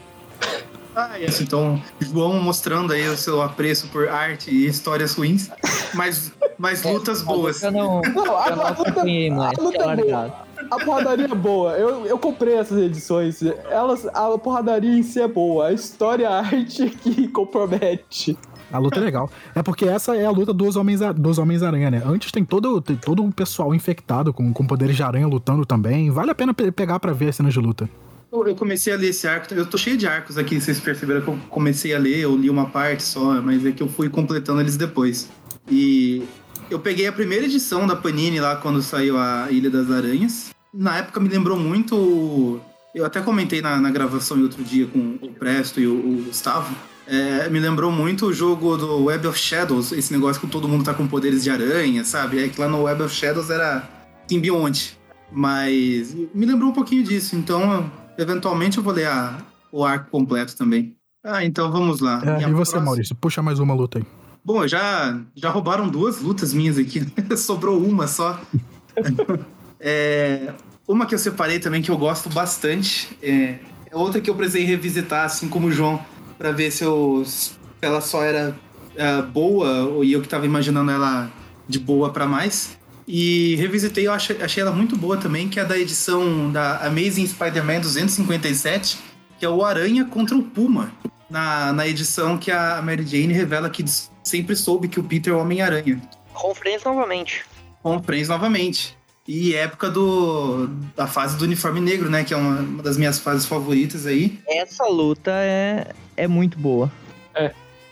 Ah, isso, então, João mostrando aí o seu apreço por arte e histórias ruins, mas, mas lutas boas.
Eu não,
Não, a,
eu não
a luta, a é boa. A porradaria é boa. Eu, eu comprei essas edições. Elas, a porradaria em si é boa. A história e a arte que compromete.
A luta é legal. É porque essa é a luta dos homens dos homens aranha, né? Antes tem todo tem todo o pessoal infectado com, com poderes de aranha lutando também. Vale a pena pe- pegar pra ver as cenas de luta.
Eu comecei a ler esse arco, eu tô cheio de arcos aqui, vocês perceberam que eu comecei a ler, eu li uma parte só, mas é que eu fui completando eles depois. E eu peguei a primeira edição da Panini lá quando saiu a Ilha das Aranhas. Na época me lembrou muito. Eu até comentei na, na gravação outro dia com o Presto e o, o Gustavo. É, me lembrou muito o jogo do Web of Shadows, esse negócio que todo mundo tá com poderes de aranha, sabe? É que lá no Web of Shadows era simbionte. Mas me lembrou um pouquinho disso, então eventualmente eu vou ler a- o arco completo também. Ah, então vamos lá.
É, e você,
próxima-
Maurício? Puxa mais uma luta aí.
Bom, já, já roubaram duas lutas minhas aqui. Sobrou uma só. É, uma que eu separei também que eu gosto bastante. É, é outra que eu precisei revisitar, assim como o João, pra ver se, eu, se ela só era é, boa ou e eu que tava imaginando ela de boa pra mais. E revisitei, eu achei, achei ela muito boa também, que é da edição da Amazing Spider-Man 257, que é o Aranha contra o Puma. Na, na edição que a Mary Jane revela que sempre soube que o Peter é o Homem-Aranha.
Com Friends novamente.
Com Friends novamente. E época do, da fase do uniforme negro, né? Que é uma, uma das minhas fases favoritas aí.
Essa luta é, é muito boa.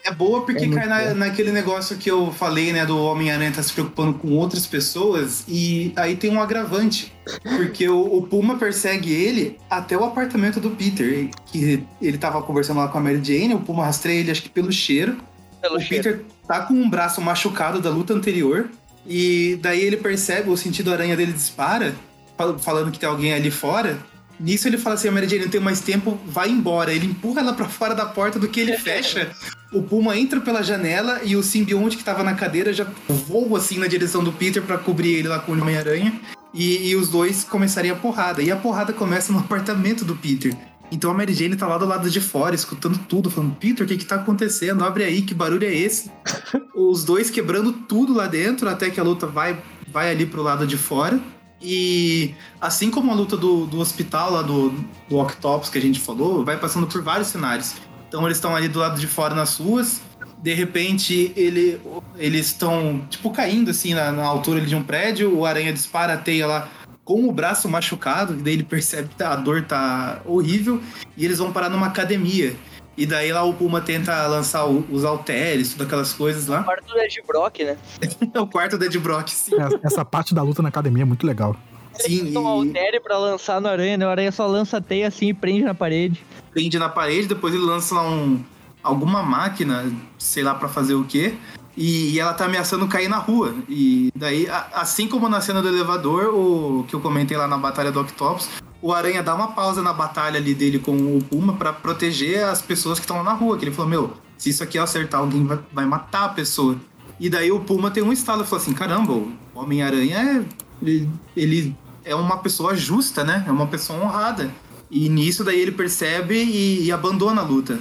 É boa porque
É
cai na,
boa.
naquele negócio que eu falei, né? Do Homem-Aranha tá se preocupando com outras pessoas. E aí tem um agravante. Porque o, o Puma persegue ele até o apartamento do Peter. Que ele tava conversando lá com a Mary Jane. O Puma rastreia ele, acho que pelo cheiro.
Pelo
o
cheiro.
Peter tá com um braço machucado da luta anterior. E daí ele percebe, o sentido aranha dele dispara, fal- falando que tem alguém ali fora. Nisso ele fala assim: a Mary Jane não tem mais tempo, vai embora. Ele empurra ela pra fora da porta do que ele fecha. O Puma entra pela janela e o simbionte que tava na cadeira já voa assim na direção do Peter pra cobrir ele lá com o Homem-Aranha. E, e os dois começarem a porrada. E a porrada começa no apartamento do Peter. Então a Mary Jane tá lá do lado de fora, escutando tudo, falando: Peter, o que que tá acontecendo? Abre aí, que barulho é esse? Os dois quebrando tudo lá dentro, até que a luta vai, vai ali pro lado de fora. E assim como a luta do, do hospital lá do, do Octopus que a gente falou, vai passando por vários cenários. Então eles estão ali do lado de fora nas ruas, de repente ele, eles estão tipo caindo assim na, na altura de um prédio, o aranha dispara a teia lá com o braço machucado, e daí ele percebe que a dor tá horrível, e eles vão parar numa academia. E daí lá o Puma tenta lançar o- os halteres, todas aquelas coisas lá.
Quarto do Ed Brock, né?
É o quarto do Ed Brock, sim.
Essa- Essa parte da luta na academia é muito legal.
Sim, e
Altere pra lançar no aranha, né? O aranha só lança a teia assim e prende na parede.
prende na parede, depois ele lança lá um, alguma máquina, sei lá pra fazer o quê, e, e ela tá ameaçando cair na rua. E daí, a- assim como na cena do elevador, o que eu comentei lá na Batalha do Octopus, o Aranha dá uma pausa na batalha ali dele com o Puma pra proteger as pessoas que estão lá na rua. Que ele falou, meu, se isso aqui acertar alguém, vai, vai matar a pessoa. E daí o Puma tem um estalo e falou assim, caramba, o Homem-Aranha é... Ele, ele é uma pessoa justa, né? É uma pessoa honrada. E nisso daí ele percebe e, e abandona a luta.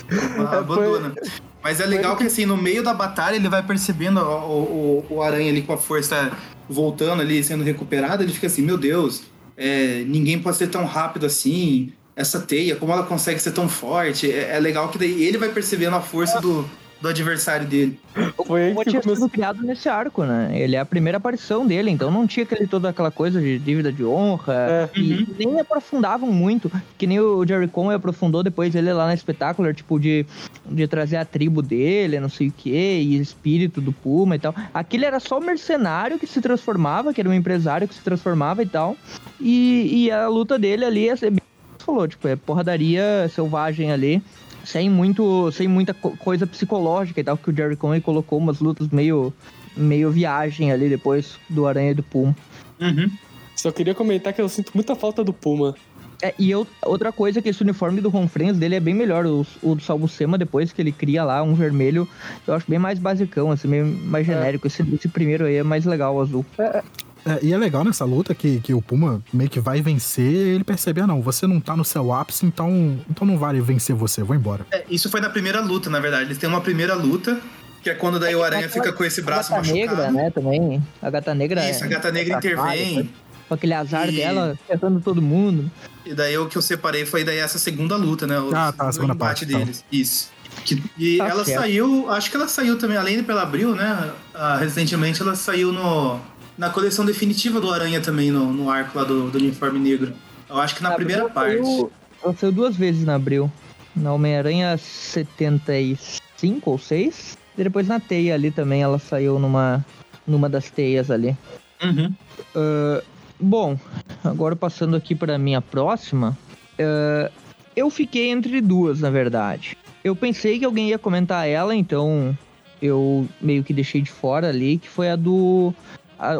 abandona. Mas é legal que assim, no meio da batalha ele vai percebendo o, o, o aranha ali com a força voltando ali, sendo recuperado, ele fica assim, meu Deus, é, ninguém pode ser tão rápido assim. Essa teia, como ela consegue ser tão forte? É, é legal que daí ele vai percebendo a força do, do adversário dele.
Foi
O
que
tinha
começou.
sido criado nesse arco, né? Ele é a primeira aparição dele, então não tinha aquele, toda aquela coisa de dívida de honra.
É.
E nem aprofundavam muito, que nem o Jerry Conway aprofundou depois ele lá na Spectacular, tipo, de, de trazer a tribo dele, não sei o que, e espírito do Puma e tal. Aquele era só o mercenário que se transformava, que era um empresário que se transformava e tal. E, e a luta dele ali ia ser bem falou, tipo, é porradaria selvagem ali, sem muito, sem muita co- coisa psicológica e tal, que o Jerry Conway colocou umas lutas meio meio viagem ali depois do Aranha e do Puma.
Uhum.
Só queria comentar que eu sinto muita falta do Puma.
É, e eu, outra coisa é que esse uniforme do Ron Friends dele é bem melhor. O, o do Salbucema, depois que ele cria lá um vermelho, eu acho bem mais basicão, assim, meio mais genérico. Esse, esse primeiro aí é mais legal, o azul.
É, e é legal nessa luta que, que o Puma meio que vai vencer e ele percebe, ah não, você não tá no seu ápice, então, então não vale vencer você, vou embora.
É, isso foi na primeira luta, na verdade. Eles têm uma primeira luta, que é quando daí o Aranha
Aquela-
fica com esse braço
a gata
machucado.
negra, né, também. A gata negra.
Isso, a
é-
gata negra
é
intervém.
Com aquele azar
E-
dela, acertando todo mundo.
E daí o que eu separei foi daí essa segunda luta, né? O,
Ah, tá, a
o
segunda parte, tá.
deles. Isso. Que- e
Tá
ela
certo.
saiu, acho que ela saiu também, além de pela Abril, né? ah, recentemente ela saiu no, na coleção definitiva do Aranha também, no, no arco lá do, do uniforme negro. Eu acho que na
A
primeira parte.
saiu- ela saiu duas vezes na Abril. Na Homem-Aranha 75 ou 6. E depois na teia ali também ela saiu numa, numa das teias ali.
Uhum.
Ah, bom, agora passando aqui para minha próxima. ah, eu fiquei entre duas, na verdade. Eu pensei que alguém ia comentar ela, então eu meio que deixei de fora ali, que foi a do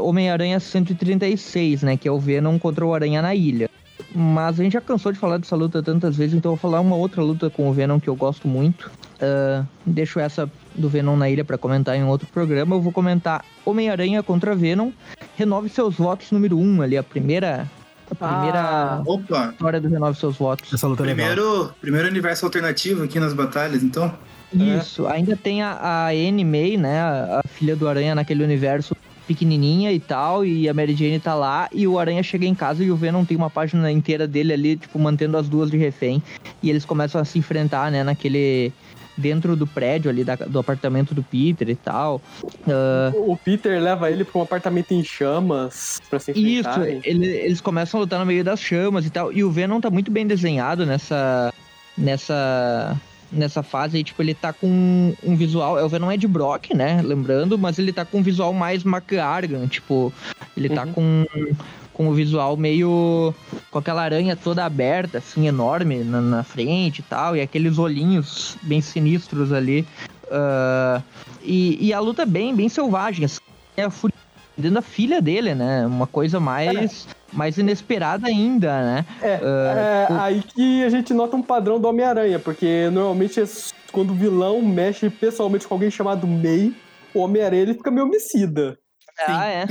Homem-Aranha 136, né? Que é o Venom contra o Aranha na ilha. Mas a gente já cansou de falar dessa luta tantas vezes, então eu vou falar uma outra luta com o Venom que eu gosto muito. Ah, deixo essa do Venom na ilha para comentar em outro programa. Eu vou comentar Homem-Aranha contra Venom. Renove seus votos número 1 um, ali, a primeira. A primeira
Ah.
Opa!
história do Renove seus votos.
Essa luta é legal.
Primeiro, primeiro universo alternativo aqui nas batalhas, então.
Isso, ainda tem a, a Anne May, né? A, a filha do Aranha naquele universo pequenininha e tal, e a Mary Jane tá lá, e o Aranha chega em casa e o Venom tem uma página inteira dele ali, tipo, mantendo as duas de refém, e eles começam a se enfrentar, né, naquele... dentro do prédio ali, da- do apartamento do Peter e tal. Ah,
O Peter leva ele pra um apartamento em chamas pra se
Isso,
enfrentarem.
ele- eles começam a lutar no meio das chamas e tal. E o Venom tá muito bem desenhado nessa. nessa. Nessa fase aí, tipo, ele tá com um visual. É o Venom Ed Brock, né? Lembrando, mas ele tá com um visual mais McGargan, tipo, ele tá
Uhum.
com. Com o visual meio. com aquela aranha toda aberta, assim, enorme na, na frente e tal, e aqueles olhinhos bem sinistros ali. Ah, e, e a luta é bem, bem selvagem, assim, é a fúria da filha dele, né? Uma coisa mais, mais inesperada ainda, né?
É, é aí que a gente nota um padrão do Homem-Aranha, porque normalmente é quando o vilão mexe pessoalmente com alguém chamado May, o Homem-Aranha ele fica meio homicida.
Ah, é.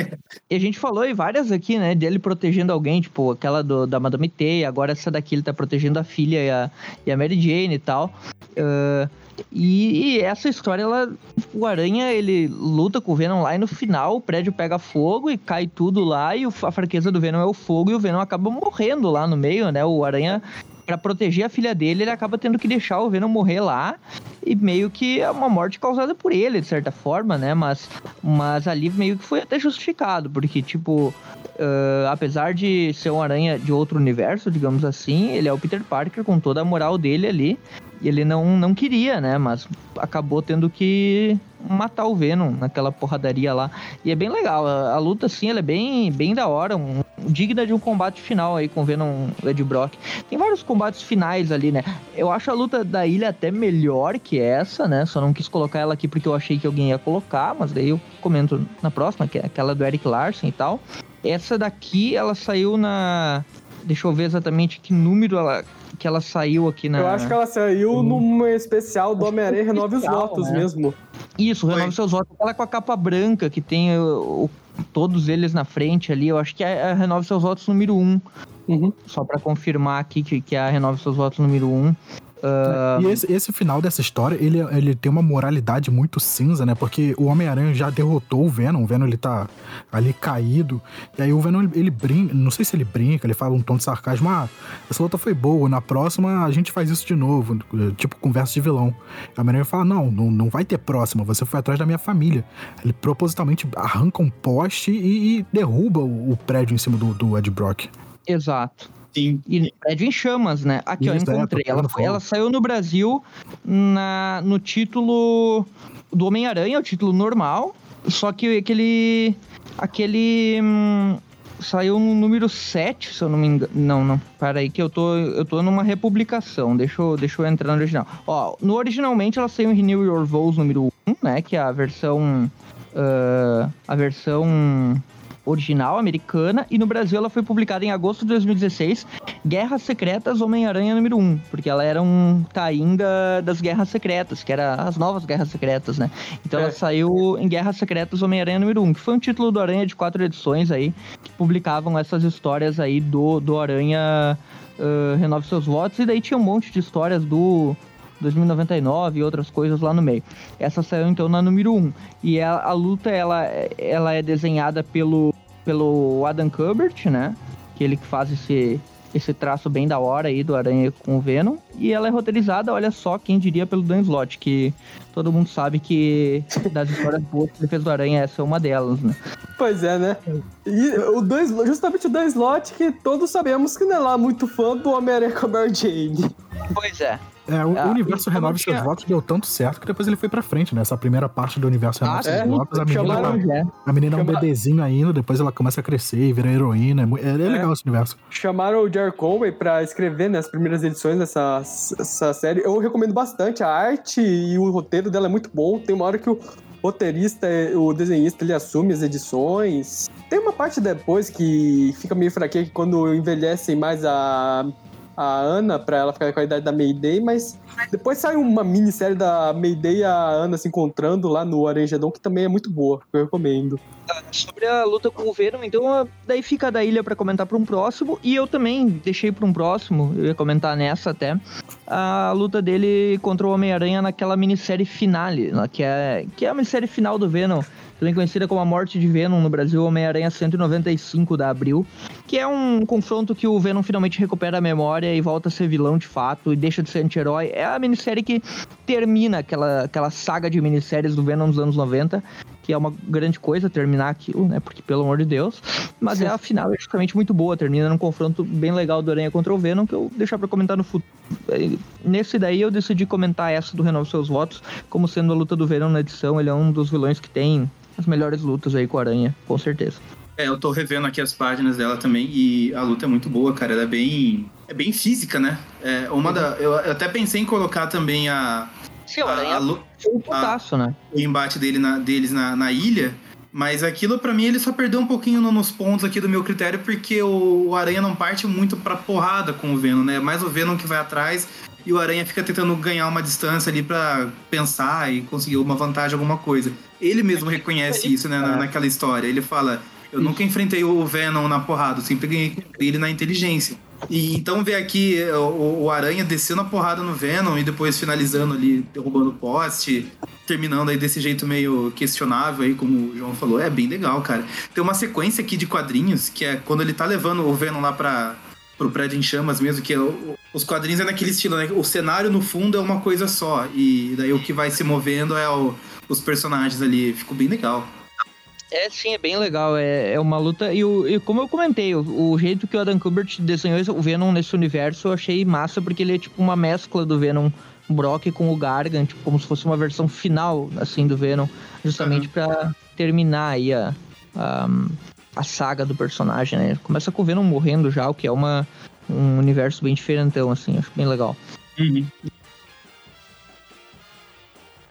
E a gente falou em várias aqui, né? Dele protegendo alguém, tipo, aquela do, da Madame T, agora essa daqui ele tá protegendo a filha e a, e a Mary Jane e tal. Ah, e, e essa história, ela. O Aranha, ele luta com o Venom lá e no final o prédio pega fogo e cai tudo lá, e a fraqueza do Venom é o fogo, e o Venom acaba morrendo lá no meio, né? O Aranha. Pra proteger a filha dele, ele acaba tendo que deixar o Venom morrer lá. E meio que é uma morte causada por ele, de certa forma, né? Mas, mas ali meio que foi até justificado, porque, tipo, ah, apesar de ser um aranha de outro universo, digamos assim, ele é o Peter Parker com toda a moral dele ali. E ele não, não queria, né? Mas acabou tendo que matar o Venom naquela porradaria lá. E é bem legal. A, a luta, assim, ela é bem, bem da hora. Um, digna de um combate final aí com o Venom Ed Brock. Tem vários combates finais ali, né? Eu acho a luta da ilha até melhor que essa, né? Só não quis colocar ela aqui porque eu achei que alguém ia colocar, mas daí eu comento na próxima, que é aquela do Eric Larson e tal. Essa daqui, ela saiu na. Deixa eu ver exatamente que número ela, que ela saiu aqui na.
Eu acho que ela saiu numa especial do Homem-Aranha Renove os Votos
né?
mesmo.
Isso, renove seus votos. Ela com a capa branca, que tem o- o- todos eles na frente ali. Eu acho que é a Renove Seus Votos número 1.
Uhum.
Só pra confirmar aqui que, que é a Renove Seus Votos número 1. Ah,
E esse, esse final dessa história, ele, ele tem uma moralidade muito cinza, né? Porque o Homem-Aranha já derrotou o Venom, o Venom ele tá ali caído. E aí o Venom ele, ele brinca, não sei se ele brinca, ele fala um tom de sarcasmo: ah, essa luta foi boa, na próxima a gente faz isso de novo, tipo conversa de vilão. E o Homem-Aranha fala: não, não, não vai ter próxima, você foi atrás da minha família. Ele propositalmente arranca um poste e, e derruba o, o prédio em cima do, do Ed Brock.
Exato.
Sim.
E prédio em chamas, né? Aqui, ó,
Isso, é,
encontrei.
tô
ela, foi- ela saiu no Brasil na, no título do Homem-Aranha, o título normal. Só que aquele. Aquele. hum, saiu no número 7, se eu não me engano. Não, não. Para aí que eu tô, eu tô numa republicação. Deixa eu, deixa eu entrar no original. Ó, no originalmente ela saiu em Renew Your Vows número 1, né? Que é a versão. ah, a versão original americana e no Brasil ela foi publicada em agosto de 2016, Guerras Secretas Homem-Aranha número 1, porque ela era um tain da- das Guerras Secretas, que era as novas Guerras Secretas, né? Então ela
É.
saiu em Guerras Secretas Homem-Aranha número 1, que foi um título do Aranha de quatro edições aí, que publicavam essas histórias aí do, do Aranha ah, Renove Seus Votos, e daí tinha um monte de histórias do 2099 e outras coisas lá no meio. Essa saiu então na número 1. E a, a luta ela, ela é desenhada pelo, pelo Adam Kubert, né? Que ele que faz esse, esse traço bem da hora aí do Aranha com o Venom. E ela é roteirizada, olha só, quem diria, pelo Dan Slott, que todo mundo sabe que das histórias boas que ele fez do Aranha, essa é uma delas, né?
Pois é, né? E o dois, justamente o Dan Slott, que todos sabemos que não é lá muito fã do Homem-Aranha com a Mary Jane.
Pois é.
É, o
Ah,
universo
e como
Renove
tinha-
Seus Votos deu tanto certo que depois ele foi pra frente, né? Essa primeira parte do universo Renove
Ah,
Seus. Votos, a menina,
Chamaram-
tá-
é.
a menina é um bebezinho ainda, depois ela começa a crescer e vira heroína. É, mu- é- é legal esse universo.
Chamaram o Jerry Conway pra escrever né, as primeiras edições dessa essa série. Eu recomendo bastante. A arte e o roteiro dela é muito bom. Tem uma hora que o roteirista, o desenhista, ele assume as edições. Tem uma parte depois que fica meio fraquinha, que quando envelhecem mais a, a Ana, pra ela ficar com a idade da Mayday, mas depois sai uma minissérie da Mayday e a Ana se encontrando lá no Aranjadão, que também é muito boa, eu recomendo.
Sobre a luta com o Venom, então ah, daí fica da ilha pra comentar pra um próximo. E eu também deixei pra um próximo, eu ia comentar nessa até, a luta dele contra o Homem-Aranha naquela minissérie finale, que é, que é a minissérie final do Venom, também conhecida como A Morte de Venom no Brasil, Homem-Aranha 195 da Abril, que é um confronto que o Venom finalmente recupera a memória e volta a ser vilão de fato e deixa de ser anti-herói. É a minissérie que termina aquela, aquela saga de minisséries do Venom nos anos 90 que é uma grande coisa terminar aquilo, né? Porque, pelo amor de Deus. Mas é a final é justamente muito boa, termina num confronto bem legal do Aranha contra o Venom, que eu vou deixar pra comentar no futuro. Nesse daí eu decidi comentar essa do Renove Seus Votos, como sendo a luta do Venom na edição. Ele é um dos vilões que tem as melhores lutas aí com o Aranha, com certeza.
É, eu tô revendo aqui as páginas dela também e a luta é muito boa, cara. Ela é bem. É bem física, né? É uma da. Eu, eu até pensei em colocar também a.
Sim, o Aranha foi um putaço, né?
o embate dele na- deles na, na ilha. Mas aquilo, pra mim, ele só perdeu um pouquinho no- nos pontos aqui do meu critério, porque o, o Aranha não parte muito pra porrada com o Venom, né? Mais o Venom que vai atrás e o Aranha fica tentando ganhar uma distância ali pra pensar e conseguir uma vantagem, alguma coisa. Ele mesmo reconhece isso, né, na, naquela história. Ele fala: Eu nunca enfrentei o Venom na porrada, eu sempre ganhei ele na inteligência. E então ver aqui o, o Aranha descendo a porrada no Venom e depois finalizando ali, derrubando o poste, terminando aí desse jeito meio questionável aí, como o João falou, é bem legal, cara. Tem uma sequência aqui de quadrinhos, que é quando ele tá levando o Venom lá pra, pro prédio em chamas mesmo, que é os quadrinhos é naquele estilo, né? O cenário no fundo é uma coisa só, e daí o que vai se movendo é o- os personagens ali, ficou bem legal.
É, sim, é bem legal. É, é uma luta. E, o- e como eu comentei, o, o jeito que o Adam Kubert desenhou o Venom nesse universo eu achei massa, porque ele é tipo uma mescla do Venom Brock com o Gargan, tipo, como se fosse uma versão final, assim, do Venom, justamente pra terminar aí a, a, a saga do personagem, né? Começa com o Venom morrendo já, o que é uma, um universo bem diferentão, assim, acho bem legal.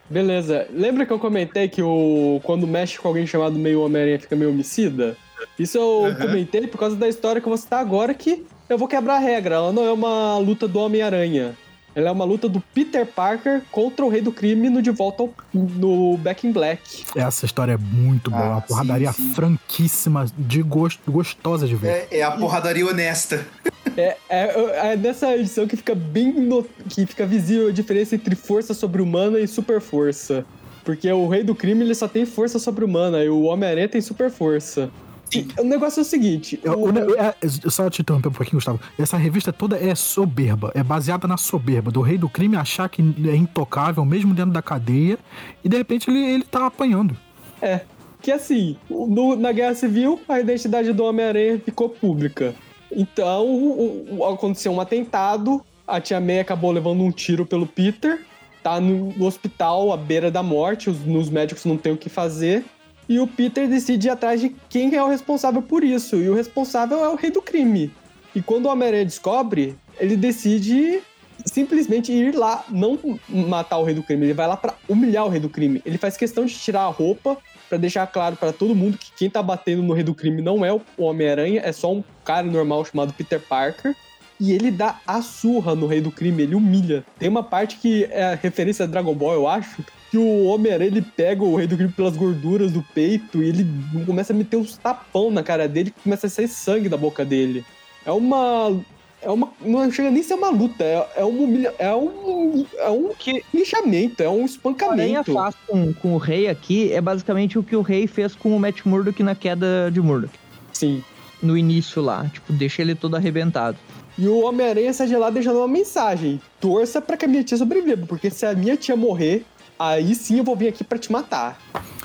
Beleza. Lembra que eu comentei que o quando mexe com alguém chamado meio Homem-Aranha fica meio homicida? Isso eu
Uhum.
comentei por causa da história que você tá agora que eu vou quebrar a regra. Ela não é uma luta do Homem-Aranha. Ela é uma luta do Peter Parker contra o Rei do Crime no De Volta ao, no Back in Black.
Essa história é muito boa.
Ah,
uma porradaria
sim, sim.
franquíssima, de gosto, gostosa de ver.
É, é a porradaria honesta.
É, é, é nessa edição que fica bem no- que fica visível a diferença entre força sobre-humana e super força. Porque o Rei do Crime ele só tem força sobre-humana e o Homem-Aranha tem super força.
Sim.
O negócio é o seguinte:
É,
o-
é, é, só te interromper um pouquinho, Gustavo. Essa revista toda é soberba, é baseada na soberba do rei do crime achar que é intocável, mesmo dentro da cadeia, e de repente ele, ele tá apanhando.
É. Que assim, no- na Guerra Civil, a identidade do Homem-Aranha ficou pública. Então, o- o- aconteceu um atentado, a Tia May acabou levando um tiro pelo Peter, tá no, no hospital à beira da morte, os, os médicos não têm o que fazer. E o Peter decide ir atrás de quem é o responsável por isso. E o responsável é o rei do crime. E quando o Homem-Aranha descobre, ele decide simplesmente ir lá, não matar o rei do crime, ele vai lá pra humilhar o rei do crime. Ele faz questão de tirar a roupa pra deixar claro pra todo mundo que quem tá batendo no rei do crime não é o Homem-Aranha, é só um cara normal chamado Peter Parker. E ele dá a surra no rei do crime, ele humilha. Tem uma parte que é referência a Dragon Ball, eu acho, que o Homem-Aranha ele pega o rei do crime pelas gorduras do peito e ele começa a meter uns tapão na cara dele que começa a sair sangue da boca dele. É uma. É uma. Não chega nem a ser uma luta, é, é uma humilha, É um. É um
Que
lixamento, é um
o Aranha
espancamento.
faz com, com o Rei aqui é basicamente o que o Rei fez com o Matt Murdock na queda de Murdock.
Sim.
no início lá, tipo, deixa ele todo arrebentado.
E o Homem-Aranha sai de lá deixando uma mensagem: torça pra que a minha tia sobreviva, porque se a minha tia morrer, aí sim eu vou vir aqui pra te matar.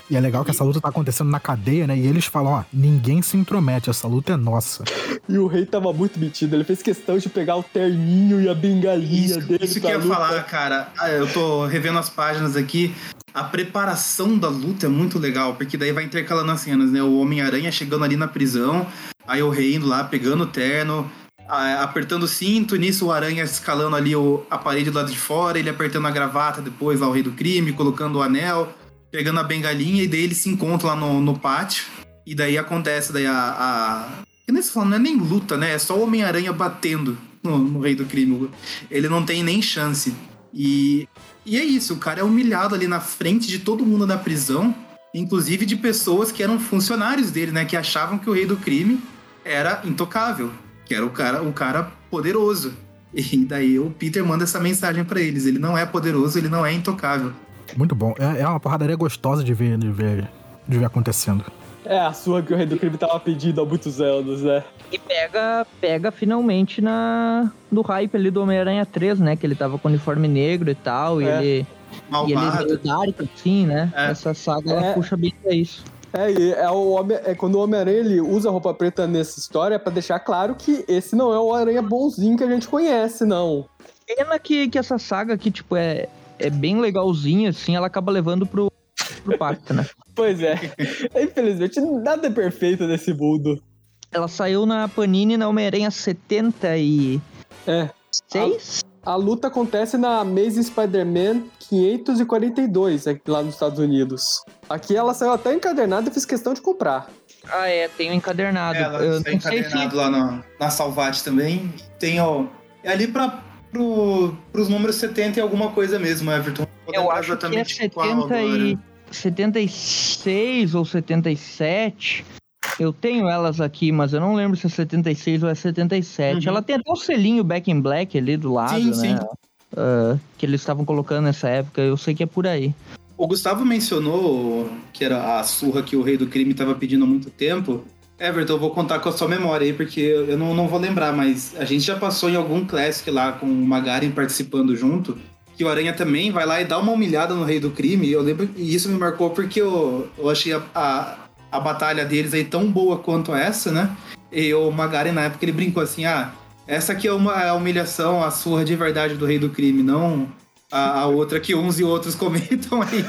E é legal que essa luta tá acontecendo na cadeia, né? E eles falam, ó, ninguém se intromete, essa luta é nossa.
E o rei tava muito metido, ele fez questão de pegar o terninho e a bengalinha
Isso,
dele.
isso que eu ia
luta.
falar, cara. Ah, Eu tô revendo as páginas aqui. A preparação da luta é muito legal, porque daí vai intercalando as cenas, né? O Homem-Aranha chegando ali na prisão, aí o rei indo lá, pegando o terno, apertando o cinto, nisso o Aranha escalando ali o, a parede do lado de fora, ele apertando a gravata depois lá o rei do crime, colocando o anel, pegando a bengalinha, e daí eles se encontram lá no, no pátio, e daí acontece daí a... a... Que nem se fala, não é nem luta, né? É só o Homem-Aranha batendo no, no rei do crime. Ele não tem nem chance. E, e é isso, o cara é humilhado ali na frente de todo mundo da prisão, inclusive de pessoas que eram funcionários dele, né? Que achavam que o rei do crime era intocável, que era o cara, o cara poderoso. E daí o Peter manda essa mensagem pra eles: ele não é poderoso, ele não é intocável.
Muito bom. É, é uma porradaria gostosa de ver, de ver, de ver acontecendo.
É a sua que o rei do crime tava pedindo há muitos anos, né?
E pega, pega finalmente na no hype ali do Homem-Aranha 3, né? Que ele tava com uniforme negro e tal.
É.
E ele, e ele é
Malvado.
meio dark, assim, né?
É.
Essa saga
É.
ela puxa bem pra isso.
É, e é, o homem, é quando o Homem-Aranha ele usa roupa preta nessa história pra deixar claro que esse não é o Aranha bonzinho que a gente conhece, não.
Pena que, que essa saga aqui, tipo, é, é bem legalzinha, assim, ela acaba levando pro, pro pacto, né?
Pois é. Infelizmente, nada é perfeito nesse mundo.
Ela saiu na Panini na Homem-Aranha 76.
É. A luta acontece na Amazing Spider-Man 542, aqui lá nos Estados Unidos. Aqui ela saiu até encadernada e fiz questão de comprar.
Ah, é, tem o encadernado.
Ela
Eu
está
não sei
encadernado lá na, na Salvate também. Tem, ó. É ali pra, pro, pros números 70 e alguma coisa mesmo, Everton.
Eu acho que é
qual
70
agora.
e... 76 ou 77. Eu tenho elas aqui, mas eu não lembro se é 76 ou é 77.
Uhum.
Ela tem até o selinho Back in Black ali do lado,
Sim,
né?
sim.
Ah, que eles estavam colocando nessa época. Eu sei que é por aí.
O Gustavo mencionou que era a surra que o Rei do Crime estava pedindo há muito tempo. Everton, eu vou contar com a sua memória aí, porque eu não, não vou lembrar, mas a gente já passou em algum Classic lá com o Magaren participando junto, que o Aranha também vai lá e dá uma humilhada no Rei do Crime, e eu lembro, e isso me marcou porque eu, eu achei a, a, a batalha deles aí tão boa quanto essa, né? E o Magaren, na época, ele brincou assim, ah, essa aqui é uma é a humilhação, a surra de verdade do Rei do Crime, não a, a outra que uns e outros comentam aí.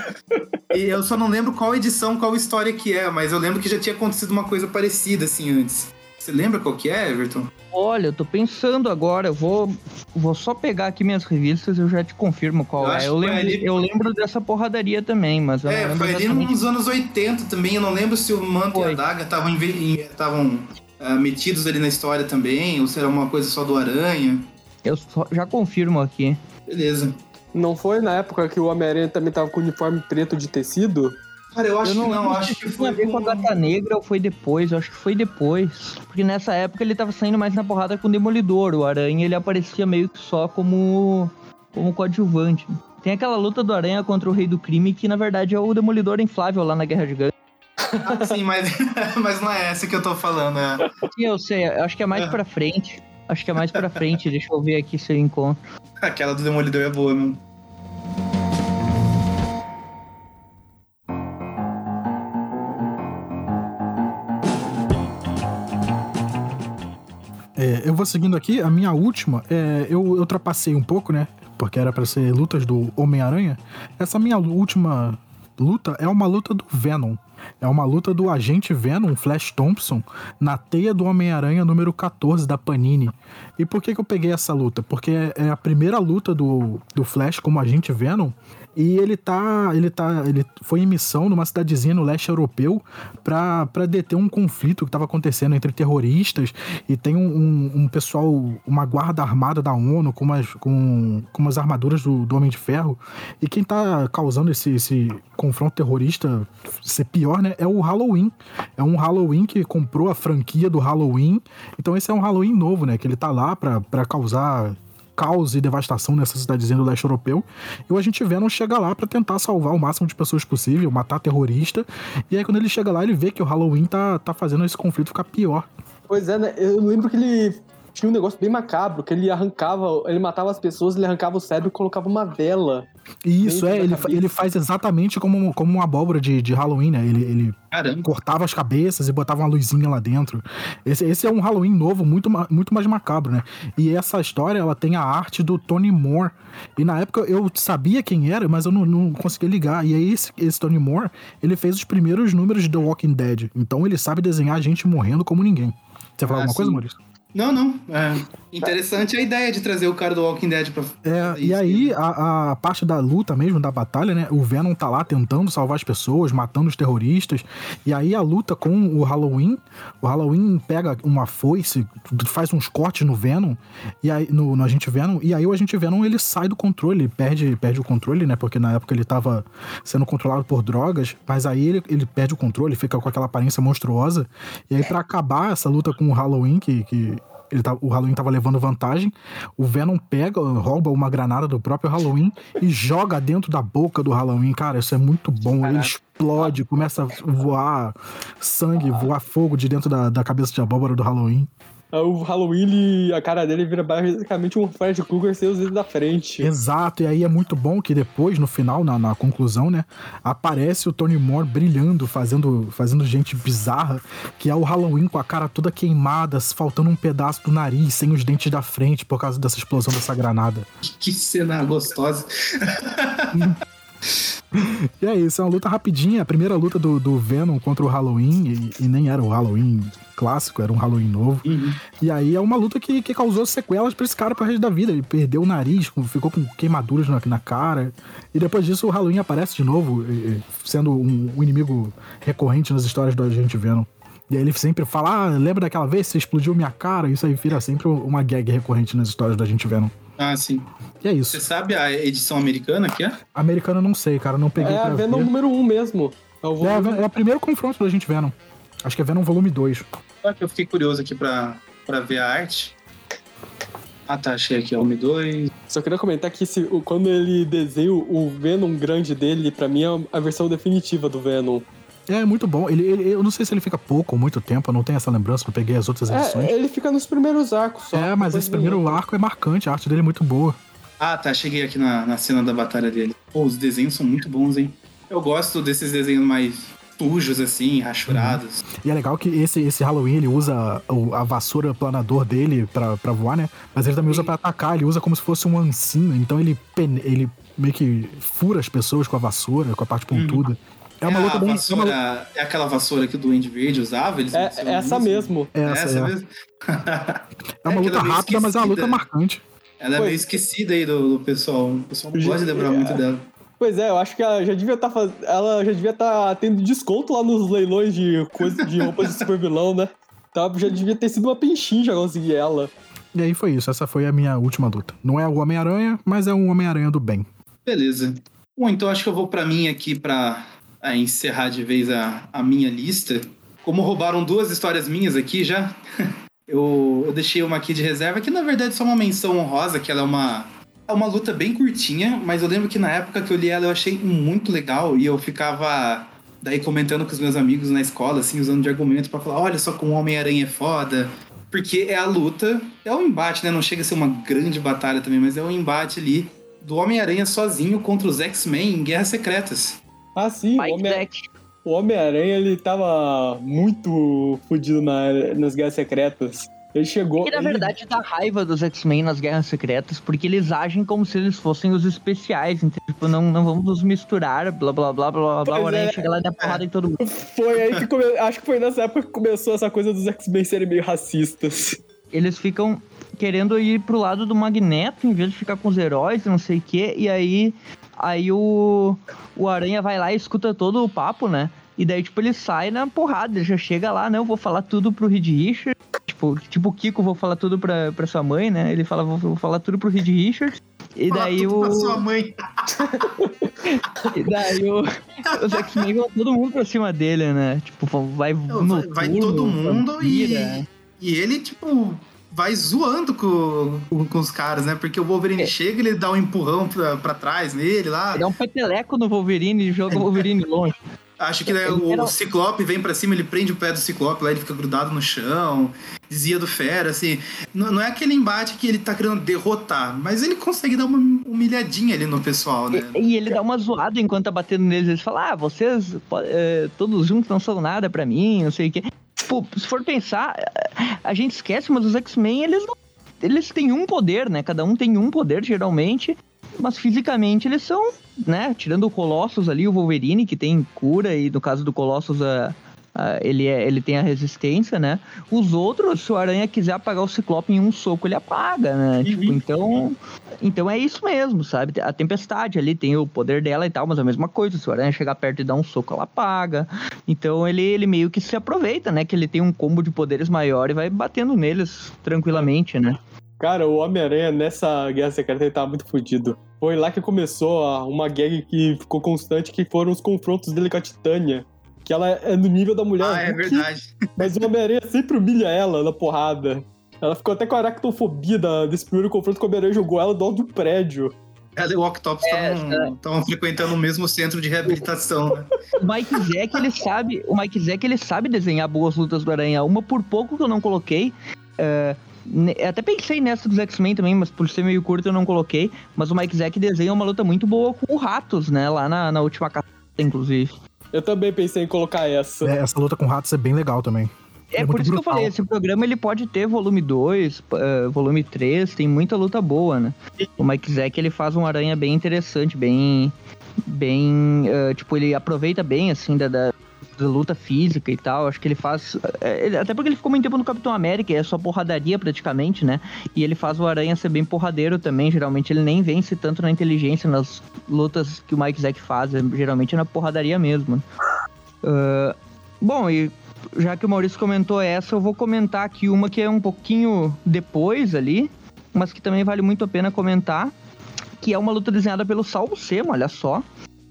E eu só não lembro qual edição, qual história que é, mas eu lembro que já tinha acontecido uma coisa parecida assim antes. Você lembra qual que é, Everton?
Olha, eu tô pensando agora, eu vou, vou só pegar aqui minhas revistas e eu já te confirmo qual
Eu
é. Eu lembro,
ali-
eu lembro dessa porradaria também, mas eu não
é, foi ali
exatamente.
nos anos 80 também. Eu não lembro se o manto e
Foi.
a daga estavam estavam ah, metidos ali na história também, ou se era uma coisa só do Aranha.
Eu só- já confirmo aqui.
Beleza.
Não foi na época que o Homem-Aranha também tava com o uniforme preto de tecido?
Cara, eu acho
eu não,
que não,
lembro
acho que foi
a ver com a
com...
Gata Negra ou foi depois, eu acho que foi depois. Porque nessa época ele tava saindo mais na porrada com o Demolidor. O Aranha ele aparecia meio que só como, como coadjuvante. Tem aquela luta do Aranha contra o Rei do Crime, que na verdade é o Demolidor inflável lá na Guerra de Gigante.
Ah, sim, mas, mas não é essa que eu tô falando, é.
Sim, eu sei, eu acho que é mais
É.
pra frente. Acho que é mais pra frente, deixa eu ver aqui se eu encontro.
Aquela do Demolidor é boa, mesmo.
É, eu vou seguindo aqui, a minha última, é, eu, eu trapacei um pouco, né? Porque era pra ser lutas do Homem-Aranha. Essa minha última luta é uma luta do Venom. É uma luta do agente Venom, Flash Thompson, na teia do Homem-Aranha número 14 da Panini. E por que, que eu peguei essa luta? Porque é a primeira luta do, do Flash como agente Venom. E ele tá. Ele tá. Ele foi em missão numa cidadezinha no leste europeu pra deter um conflito que tava acontecendo entre terroristas. E tem um, um- um pessoal, uma guarda armada da ONU com umas, com, com umas armaduras do, do Homem de Ferro. E quem tá causando esse, esse confronto terrorista ser pior, né? É o Halloween. É um Halloween que comprou a franquia do Halloween. Então esse é um Halloween novo, né? Que ele tá lá pra causar caos e devastação nessa cidadezinha do leste europeu. E o agente Venom chega lá pra tentar salvar o máximo de pessoas possível, matar terrorista. E aí quando ele chega lá, ele vê que o Halloween tá, tá fazendo esse conflito ficar pior.
Pois é, né? Eu lembro que ele tinha um negócio bem macabro, que ele arrancava, ele matava as pessoas, ele arrancava o cérebro e colocava uma vela.
E isso, é, ele, ele faz exatamente como, como uma abóbora de, de Halloween, né? Ele, ele
Caramba.
cortava as cabeças e botava uma luzinha lá dentro. Esse, esse é um Halloween novo, muito, muito mais macabro, né? E essa história, ela tem a arte do Tony Moore. E na época eu sabia quem era, mas eu não, não conseguia ligar. E aí esse, esse Tony Moore, ele fez os primeiros números de The Walking Dead. Então ele sabe desenhar gente morrendo como ninguém. Você falar
Ah,
alguma coisa,
sim.
Maurício?
Não, não. É interessante a ideia de trazer o cara do Walking Dead pra.
É, e aí a, a parte da luta mesmo, da batalha, né? O Venom tá lá tentando salvar as pessoas, matando os terroristas. E aí a luta com o Halloween, o Halloween pega uma foice, faz uns cortes no Venom, e aí no, no Agente Venom, e aí o Agente Venom ele sai do controle, perde, perde o controle, né? Porque na época ele tava sendo controlado por drogas, mas aí ele, ele perde o controle, fica com aquela aparência monstruosa. E aí pra acabar essa luta com o Halloween, que, que ele tá, o Halloween tava levando vantagem. O Venom pega, rouba uma granada do próprio Halloween e joga dentro da boca do Halloween. Cara, isso é muito bom. Ele explode, começa a voar sangue, voar fogo de dentro da, da cabeça de abóbora do Halloween.
Aí O Halloween, ele- a cara dele vira basicamente um Fred Krueger sem os dedos da frente.
Exato, e aí é muito bom que depois, no final, na, na conclusão, né, aparece o Tony Moore brilhando, fazendo, fazendo gente bizarra, que é o Halloween com a cara toda queimada, faltando um pedaço do nariz, sem os dentes da frente, por causa dessa explosão dessa granada.
Que cena gostosa.
E é isso, é uma luta rapidinha, a primeira luta do, do Venom contra o Halloween, e, e nem era o Halloween clássico, era um Halloween novo.
Uhum.
E aí é uma luta que, que causou sequelas pra esse cara pro resto da vida. Ele perdeu o nariz, ficou com queimaduras na, na cara. E depois disso o Halloween aparece de novo, sendo um, um inimigo recorrente nas histórias do Agente Venom. E aí ele sempre fala, ah, lembra daquela vez que você explodiu minha cara? Isso aí vira sempre uma gag recorrente nas histórias do Agente Venom.
Ah, sim.
E é
Você
isso.
sabe a edição americana que é?
Americano eu não sei, cara, não peguei
É a Venom
ver.
número 1 um mesmo. É o
É,
volume-
é o primeiro confronto do Agente Venom. Acho que é Venom volume 2.
Só que eu fiquei curioso aqui pra, pra ver a arte. Ah, tá. Achei aqui, Homem 2.
Só queria comentar que esse- quando ele desenha o Venom grande dele, pra mim é a versão definitiva do Venom.
É muito bom. Ele, ele- eu não sei se ele fica pouco ou muito tempo, eu não tenho essa lembrança, eu peguei as outras edições.
É, ele fica nos primeiros arcos só.
É, mas esse primeiro arco é marcante, a arte dele é muito boa.
Ah, tá. Cheguei aqui na, na cena da batalha dele. Pô, os desenhos são muito bons, hein? Eu gosto desses desenhos mais sujos, assim, rachurados.
E é legal que esse, esse Halloween ele usa o- a vassoura planador dele pra, pra voar, né? Mas ele também usa pra atacar, ele usa como se fosse um ancinho, então ele, ele meio que fura as pessoas com a vassoura, com a parte pontuda. É uma
É
luta bem. É,
vassoura,
uma,
é aquela vassoura que o Duende Verde usava? Eles
É,
mencionam
essa
isso?
mesmo.
é essa,
essa
é.
mesmo?
É uma
É
luta rápida, mas é uma luta marcante.
Ela é
Pois-
meio esquecida aí do, do pessoal. O pessoal não gosta de lembrar muito dela.
Pois é, eu acho que ela já devia estar faz... ela já devia estar tendo desconto lá nos leilões de coisa de roupas de super vilão, né? Tá, já devia ter sido uma pinchinha conseguir ela.
E aí foi isso, essa foi a minha última luta. Não é o Homem-Aranha, mas é um Homem-Aranha do bem.
Beleza. Bom, então acho que eu vou pra mim aqui pra ah, encerrar de vez a, a minha lista. Como roubaram duas histórias minhas aqui já, eu, eu deixei uma aqui de reserva, que na verdade é só uma menção honrosa, que ela é uma, é uma luta bem curtinha, mas eu lembro que na época que eu li ela eu achei muito legal e eu ficava daí comentando com os meus amigos na escola, assim, usando de argumento pra falar, olha só como o Homem-Aranha é foda. Porque é a luta, é o embate, né? Não chega a ser uma grande batalha também, mas é o embate ali do Homem-Aranha sozinho contra os X-Men em Guerras Secretas.
Ah, sim, o Homem-
Deck.
o Homem-Aranha, ele tava muito fudido na- nas Guerras Secretas. Ele chegou...
Que na
ele-
verdade dá raiva dos X-Men nas Guerras Secretas, porque eles agem como se eles fossem os especiais. Então, tipo, não, não vamos nos misturar, blá blá blá blá blá blá. O Aranha
é.
chega lá e dá porrada em todo mundo.
Foi aí que come... Acho que foi nessa época que começou essa coisa dos X-Men serem meio racistas.
Eles ficam querendo ir pro lado do Magneto em vez de ficar com os heróis, não sei o quê. E aí, aí o, o Aranha vai lá e escuta todo o papo, né? E daí, tipo, ele sai na porrada, ele já chega lá, não, vou falar tudo pro Reed Richards. Tipo, tipo o Kiko, vou falar tudo pra, pra sua mãe, né? Ele fala, vou, vou falar tudo pro Reed Richards. E daí o.
mãe.
E daí o, os X-Men vão todo mundo pra cima dele, né? Tipo, vai no
Vai, vai todo mundo e, e ele, tipo, vai zoando com, com, com os caras, né? Porque o Wolverine
É.
chega, ele dá um empurrão pra, pra trás nele lá.
Dá um peteleco no Wolverine e joga o Wolverine longe.
Acho que né,
Ele
o
era-
Ciclope vem pra cima, ele prende o pé do Ciclope, lá ele fica grudado no chão, desvia do Fera, assim. Não, não é aquele embate que ele tá querendo derrotar, mas ele consegue dar uma humilhadinha ali no pessoal, né?
E, e ele dá uma zoada enquanto tá batendo neles. Eles falam, ah, vocês é, todos juntos não são nada pra mim, não sei o quê. Tipo, se for pensar, a gente esquece, mas os X-Men, eles não. Eles têm um poder, né? Cada um tem um poder, geralmente. Mas fisicamente eles são, né? Tirando o Colossus ali, o Wolverine, que tem cura, e no caso do Colossus, a, a- ele, é, ele tem a resistência, né? Os outros, se o Aranha quiser apagar o Ciclope em um soco, ele apaga, né? Tipo, então. Então é isso mesmo, sabe? A tempestade ali tem o poder dela e tal, mas é a mesma coisa. Se o Aranha chegar perto e dar um soco, ela apaga. Então ele, ele meio que se aproveita, né? Que ele tem um combo de poderes maior e vai batendo neles tranquilamente, né?
Cara, o Homem-Aranha nessa Guerra Secreta ele tava muito fodido. Foi lá que começou uma guerra que ficou constante, que foram os confrontos dele com a Titânia. Que ela é no nível da mulher
Ah, é
Hulk,
verdade.
mas o Homem-Aranha sempre humilha ela na porrada. Ela ficou até com a aracnofobia desse primeiro confronto que o Homem-Aranha jogou ela do alto do prédio.
Ela e o Octopus
É,
estavam frequentando o mesmo centro de reabilitação, né?
O Mike Zack, ele sabe. O Mike Zack, ele sabe desenhar boas lutas do Aranha. Uma por pouco que eu não coloquei. é, até pensei nessa dos X-Men também, mas por ser meio curto eu não coloquei. Mas o Mike Zack desenha uma luta muito boa com o Ratos, né? Lá na, na última caçada, inclusive.
Eu também pensei em colocar essa.
É, essa luta com ratos é bem legal também.
É,
É
por isso que eu
brutal.
falei, esse programa ele pode ter volume 2, eh, volume 3, tem muita luta boa, né? O Mike Zack ele faz um aranha bem interessante, bem. Bem. eh, tipo, ele aproveita bem, assim, da, da, luta física e tal. Acho que ele faz. eh, ele- até porque ele ficou muito tempo no Capitão América, é só porradaria praticamente, né? E ele faz o aranha ser bem porradeiro também. Geralmente ele nem vence tanto na inteligência nas lutas que o Mike Zack faz, é- geralmente é na porradaria mesmo. Ah, bom, e já que o Maurício comentou essa, eu vou comentar aqui uma que é um pouquinho depois ali, mas que também vale muito a pena comentar, que é uma luta desenhada pelo Salvo Sema, olha só,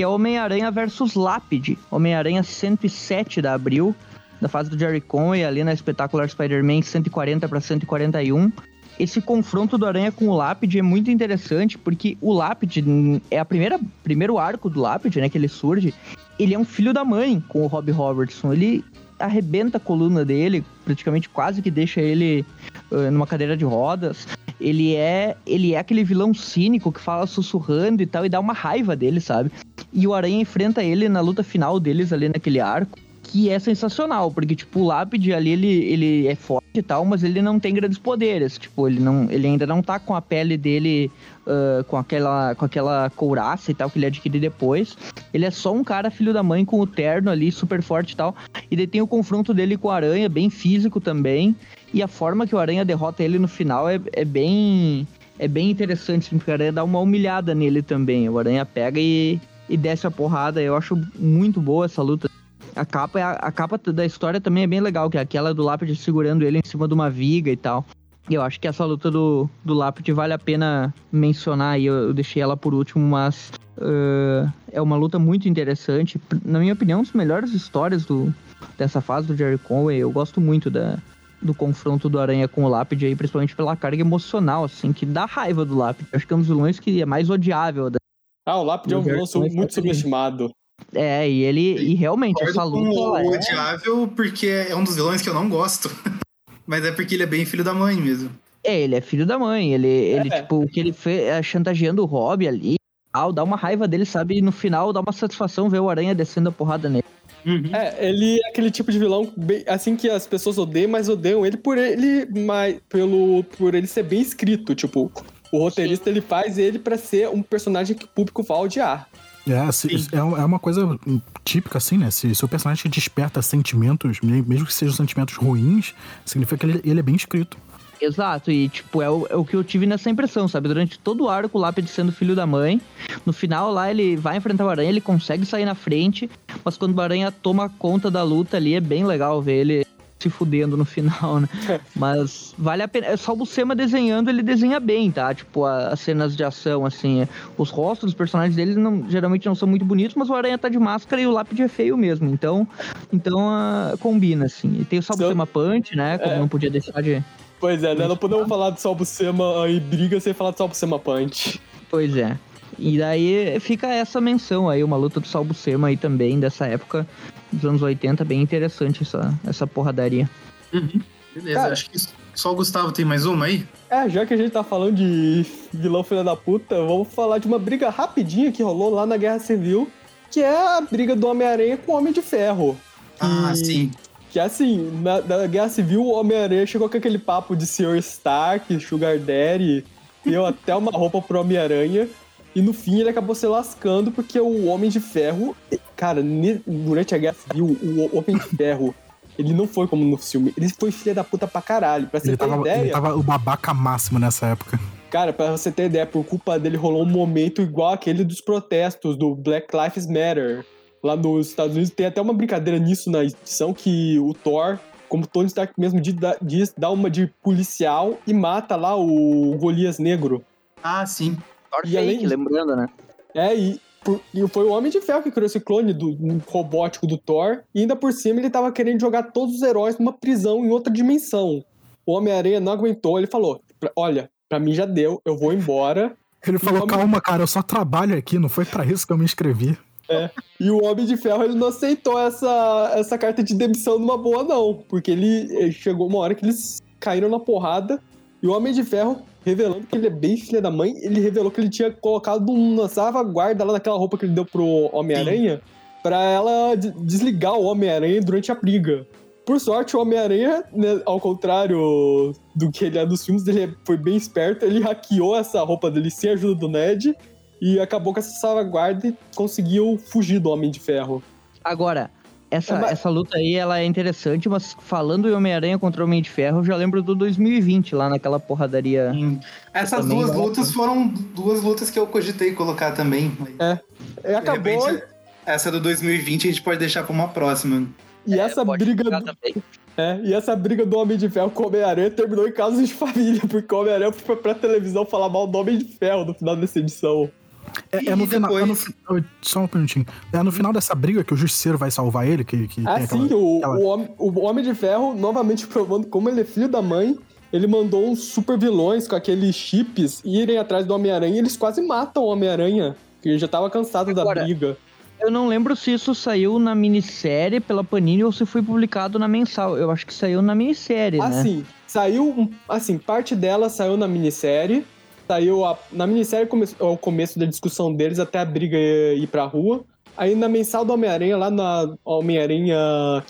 que é Homem-Aranha versus Lápide, Homem-Aranha 107 da Abril, da fase do Jerry Conway, ali na Espetacular Spider-Man 140 para 141. Esse confronto do Aranha com o Lápide é muito interessante, porque o Lápide é a primeira primeiro arco do Lápide, né, que ele surge, ele é um filho da mãe com o Rob Robertson. Ele arrebenta a coluna dele, praticamente quase que deixa ele ah, numa cadeira de rodas. Ele é, ele é aquele vilão cínico que fala sussurrando e tal, e dá uma raiva dele, sabe? E o Aranha enfrenta ele na luta final deles ali naquele arco, que é sensacional, porque, tipo, o Lápide ali, ele, ele é forte e tal, mas ele não tem grandes poderes. Tipo, ele, não, ele ainda não tá com a pele dele ah, com, aquela, com aquela couraça e tal que ele adquire depois. Ele é só um cara filho da mãe com o terno ali, super forte e tal. E daí tem o confronto dele com o Aranha, bem físico também. E a forma que o Aranha derrota ele no final é, é bem. É bem interessante, porque o Aranha dá uma humilhada nele também. O Aranha pega e, e desce a porrada. Eu acho muito boa essa luta. A capa, é a, a capa da história também é bem legal, que é aquela do Lápide segurando ele em cima de uma viga e tal. E eu acho que essa luta do, do Lápide vale a pena mencionar aí. Eu, eu deixei ela por último, mas ah, é uma luta muito interessante. Na minha opinião, uma das melhores histórias do, dessa fase do Jerry Conway. Eu gosto muito da, do confronto do Aranha com o Lápide aí, principalmente pela carga emocional, assim, que dá raiva do Lápide. Eu acho que é um dos vilões que é mais odiável. da-
Ah, o Lápide é um vilão muito subestimado.
É, e ele. E realmente, essa luta.
o
é-
odiável porque é um dos vilões que eu não gosto. Mas é porque ele é bem filho da mãe mesmo.
É, ele é filho da mãe. Ele, ele
É.
tipo, o que ele fez é chantageando o Rob ali. tal, Dá uma raiva dele, sabe? E no final dá uma satisfação ver o Aranha descendo a porrada nele.
É, ele é aquele tipo de vilão bem- assim que as pessoas odeiam, mas odeiam ele por ele, mas pelo por ele ser bem escrito, tipo, o roteirista ele faz ele pra ser um personagem que o público vai odiar.
É, se- é, é uma coisa típica, assim, né? Se, se o personagem desperta sentimentos, me- mesmo que sejam sentimentos ruins, significa que ele, ele é bem escrito.
Exato, e tipo, é o, é o que eu tive nessa impressão, sabe? Durante todo o arco, o Lápide sendo filho da mãe. No final lá, ele vai enfrentar o Aranha, ele consegue sair na frente, mas quando o Aranha toma conta da luta ali, é bem legal ver ele se fudendo no final, né? Mas vale a pena. É só o Buscema desenhando, ele desenha bem, tá? Tipo, a- as cenas de ação, assim. Os rostos dos personagens dele não, geralmente não são muito bonitos, mas o Aranha tá de máscara e o Lápide é feio mesmo. Então, então ah, combina, assim. E tem o Salbucema Punch, né? Como
É.
não podia deixar de.
Pois é, né? Não podemos falar de Salbucema e briga sem falar de Salbucema Punch.
Pois é. E daí fica essa menção aí, uma luta do Salbucema aí também, dessa época dos anos 80, bem interessante essa, essa porradaria.
Beleza,
Cara-
acho que só o Gustavo tem mais uma aí.
É, já que a gente tá falando de vilão filha da puta, vamos falar de uma briga rapidinha que rolou lá na Guerra Civil, que é a briga do Homem-Aranha com o Homem de Ferro.
Ah,
Que-
sim.
Que assim, na, na Guerra Civil, o Homem-Aranha chegou com aquele papo de Sr. Stark, Sugar Daddy, deu até uma roupa pro Homem-Aranha. E no fim ele acabou se lascando porque o Homem de Ferro. Cara, durante a Guerra Civil, o Homem de Ferro, ele não foi como no filme. Ele foi filha da puta pra caralho. Pra você
Ele
ter
tava,
ideia.
ele tava o babaca máximo nessa época.
Cara, pra você ter ideia, por culpa dele rolou um momento igual aquele dos protestos do Black Lives Matter. Lá nos Estados Unidos tem até uma brincadeira nisso na edição que o Thor, como Tony Stark mesmo diz, dá- uma de policial e mata lá o Golias Negro.
Ah, sim.
Thor
E além
fake,
de-
lembrando, né?
É, e, e foi o Homem de Ferro que criou esse clone do robótico do Thor. E ainda por cima ele tava querendo jogar todos os heróis numa prisão em outra dimensão. O Homem-Aranha não aguentou, ele falou: "Pra- Olha, pra mim já deu, eu vou embora.
Ele falou,
Homem-
calma, cara, eu só trabalho aqui, não foi pra isso que eu me inscrevi.
E o Homem de Ferro ele não aceitou essa, essa carta de demissão numa boa, não. Porque ele, ele chegou uma hora que eles caíram na porrada. E o Homem de Ferro, revelando que ele é bem filha da mãe, ele revelou que ele tinha colocado uma salvaguarda lá naquela roupa que ele deu pro Homem-Aranha pra ela de- desligar o Homem-Aranha durante a briga. Por sorte, o Homem-Aranha, né, ao contrário do que ele é nos filmes, ele foi bem esperto. Ele hackeou essa roupa dele sem a ajuda do Ned e acabou com essa salvaguarda e conseguiu fugir do Homem de Ferro.
Agora, essa,
É, mas-
essa luta aí, ela é interessante, mas falando em Homem-Aranha contra o Homem de Ferro, eu já lembro do 2020, lá naquela porradaria.
Sim. Essas duas lutas foram duas lutas que eu cogitei colocar também.
É,
De
acabou
repente, essa do 2020 a gente pode deixar pra uma próxima.
e essa
Pode
briga do, é, e essa briga do Homem de Ferro com o Homem-Aranha terminou em casos de família, porque o Homem-Aranha foi pra televisão falar mal do Homem de Ferro no final dessa edição.
É,
E
é no final. é no
depois-
só um minutinho. É no final dessa briga que o Justiceiro vai salvar ele, que, que
Ah, sim,
aquela-
o,
aquela-
o, homem, o Homem de Ferro, novamente provando como ele é filho da mãe, ele mandou uns super vilões com aqueles chips irem atrás do Homem-Aranha e eles quase matam o Homem-Aranha, que ele já tava cansado da
Agora,
briga.
Eu não lembro se isso saiu na minissérie pela Panini ou se foi publicado na mensal. Eu acho que saiu na minissérie, né?
Assim, saiu, assim, parte dela saiu na minissérie, saiu a, na minissérie come, é o começo da discussão deles até a briga ir pra rua. Aí na mensal do Homem-Aranha, lá na Homem-Aranha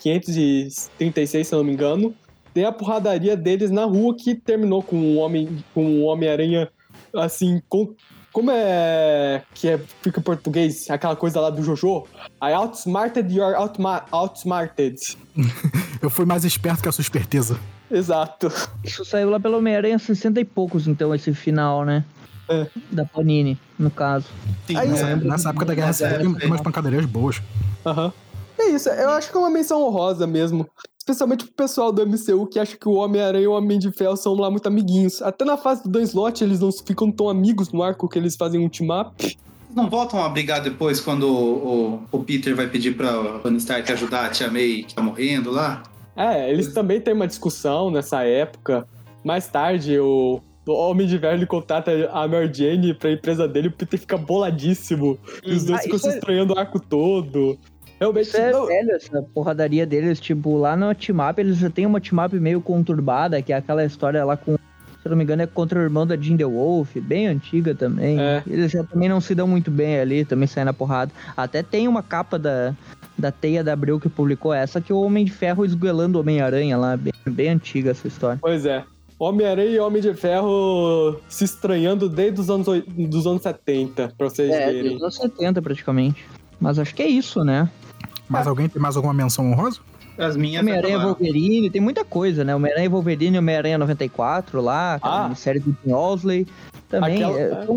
536, se não me engano, tem a porradaria deles na rua que terminou com o Homem, com o Homem-Aranha, assim, com, como é que é, fica em português, aquela coisa lá do Jojo? I outsmarted your outma, outsmarted.
Eu fui mais esperto que a sua esperteza.
Exato.
Isso saiu lá pelo Homem-Aranha 60 e poucos, então, esse final, né?
É.
Da Panini, no caso.
Sim,
Aí-
é.
Nessa época da Guerra
Mas é,
Civil tem- tem umas pancadarias boas.
Aham. É isso, eu acho que é uma menção honrosa mesmo. Especialmente pro pessoal do MCU que acha que o Homem-Aranha e o Homem de Ferro são lá muito amiguinhos. Até na fase do Dan Slott eles não ficam tão amigos no arco que eles fazem um team-up.
Não voltam a brigar depois quando o, o- o Peter vai pedir pra Tony Stark ajudar a Tia May que tá morrendo lá?
É, eles também têm uma discussão nessa época. Mais tarde, o, o Homem de ele contata a Mary Jane pra empresa dele, o Peter fica boladíssimo. E os dois
Ah,
ficam se
é-
estranhando o arco todo. Realmente,
Isso é
não-
velho, essa porradaria deles, tipo, lá no team-up eles já tem uma team-up meio conturbada, que é aquela história lá com, se eu não me engano, é contra o irmão da Jean The Wolf, bem antiga também.
É.
Eles já também não se dão muito bem ali, também saem na porrada. Até tem uma capa da, da Teia da Abril que publicou essa, que é o Homem de Ferro esguelando o Homem-Aranha lá, bem, bem antiga essa história.
Pois é. Homem-Aranha e Homem de Ferro se estranhando desde os anos, dos anos 70, pra vocês
É,
verem.
dos anos 70 praticamente. Mas acho que é isso, né?
Mas alguém tem mais alguma menção honrosa?
As minhas
Homem-Aranha
acabaram.
Wolverine, tem muita coisa, né? Homem-Aranha Wolverine, Homem-Aranha 94 lá,
Ah.
série do Tim Osley. Também
Aquela-
é,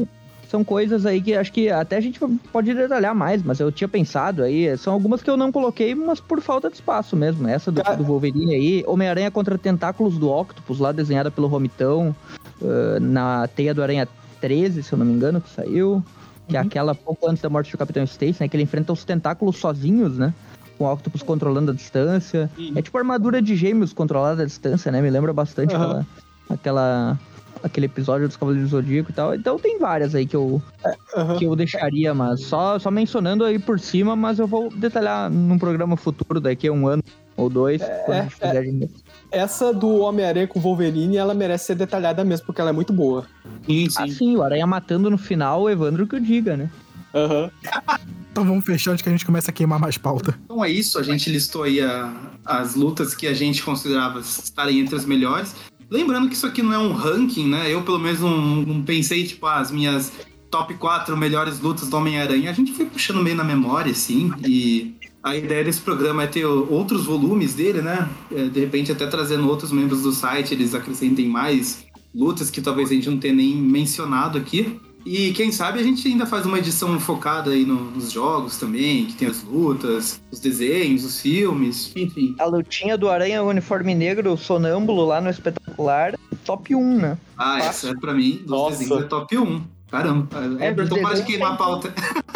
são, coisas aí que acho que até a gente pode detalhar mais, mas eu tinha pensado aí. São algumas que eu não coloquei, mas por falta de espaço mesmo. Essa do, do Wolverine aí, Homem-Aranha contra Tentáculos do Octopus, lá desenhada pelo Romitão, ah, na Teia do Aranha 13, se eu não me engano, que saiu. Que é aquela pouco antes da morte do Capitão Stacy, né? Que ele enfrenta os tentáculos sozinhos, né? Com o Octopus controlando a distância. É tipo a armadura de gêmeos controlada à distância, né? Me lembra bastante
Aham.
aquela, aquela aquele episódio dos Cavaleiros do Zodíaco e tal. Então tem várias aí que eu, que eu deixaria, mas só, só mencionando aí por cima, mas eu vou detalhar num programa futuro daqui a um ano ou dois, quando a gente
é.
fizer de novo.
Essa do Homem-Aranha com Wolverine, ela merece ser detalhada mesmo, porque ela é muito boa.
Sim, sim.
Assim, o Aranha matando no final, o Evandro que o diga, né?
Aham.
Então vamos fechar antes que a gente comece a queimar mais pauta.
Então é isso, a gente listou aí a- as lutas que a gente considerava estarem entre as melhores. Lembrando que isso aqui não é um ranking, né? Eu, pelo menos, não, não pensei, tipo, as minhas top 4 melhores lutas do Homem-Aranha. A gente foi puxando meio na memória, assim, e a ideia desse programa é ter outros volumes dele, né? É, de repente, até trazendo outros membros do site, eles acrescentem mais lutas que talvez a gente não tenha nem mencionado aqui. E quem sabe a gente ainda faz uma edição focada aí no- nos jogos também, que tem as lutas, os desenhos, os filmes, enfim.
A lutinha do Aranha Uniforme Negro sonâmbulo lá no espetacular, top 1, né?
Ah, essa é pra mim, dos
Nossa.
desenhos, é top 1. Caramba,
É,
Everton, para de queimar a pauta.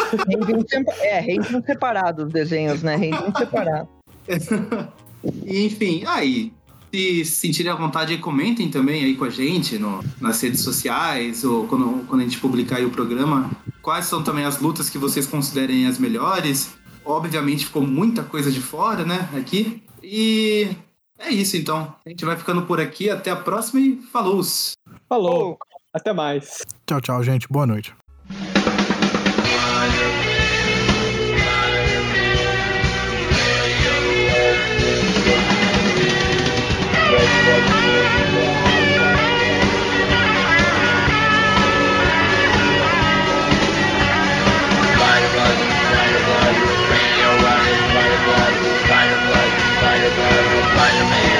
É, rendem separados os desenhos, né? Rendem separados.
E, enfim, aí, se sentirem à vontade, comentem também aí com a gente no- nas redes sociais, ou quando, quando a gente publicar aí o programa, quais são também as lutas que vocês considerem as melhores. Obviamente ficou muita coisa de fora, né, aqui. E é isso, então. A gente vai ficando por aqui. Até a próxima e falou!
Falou. Até mais.
Tchau, tchau, gente. Boa noite. Spider-Man.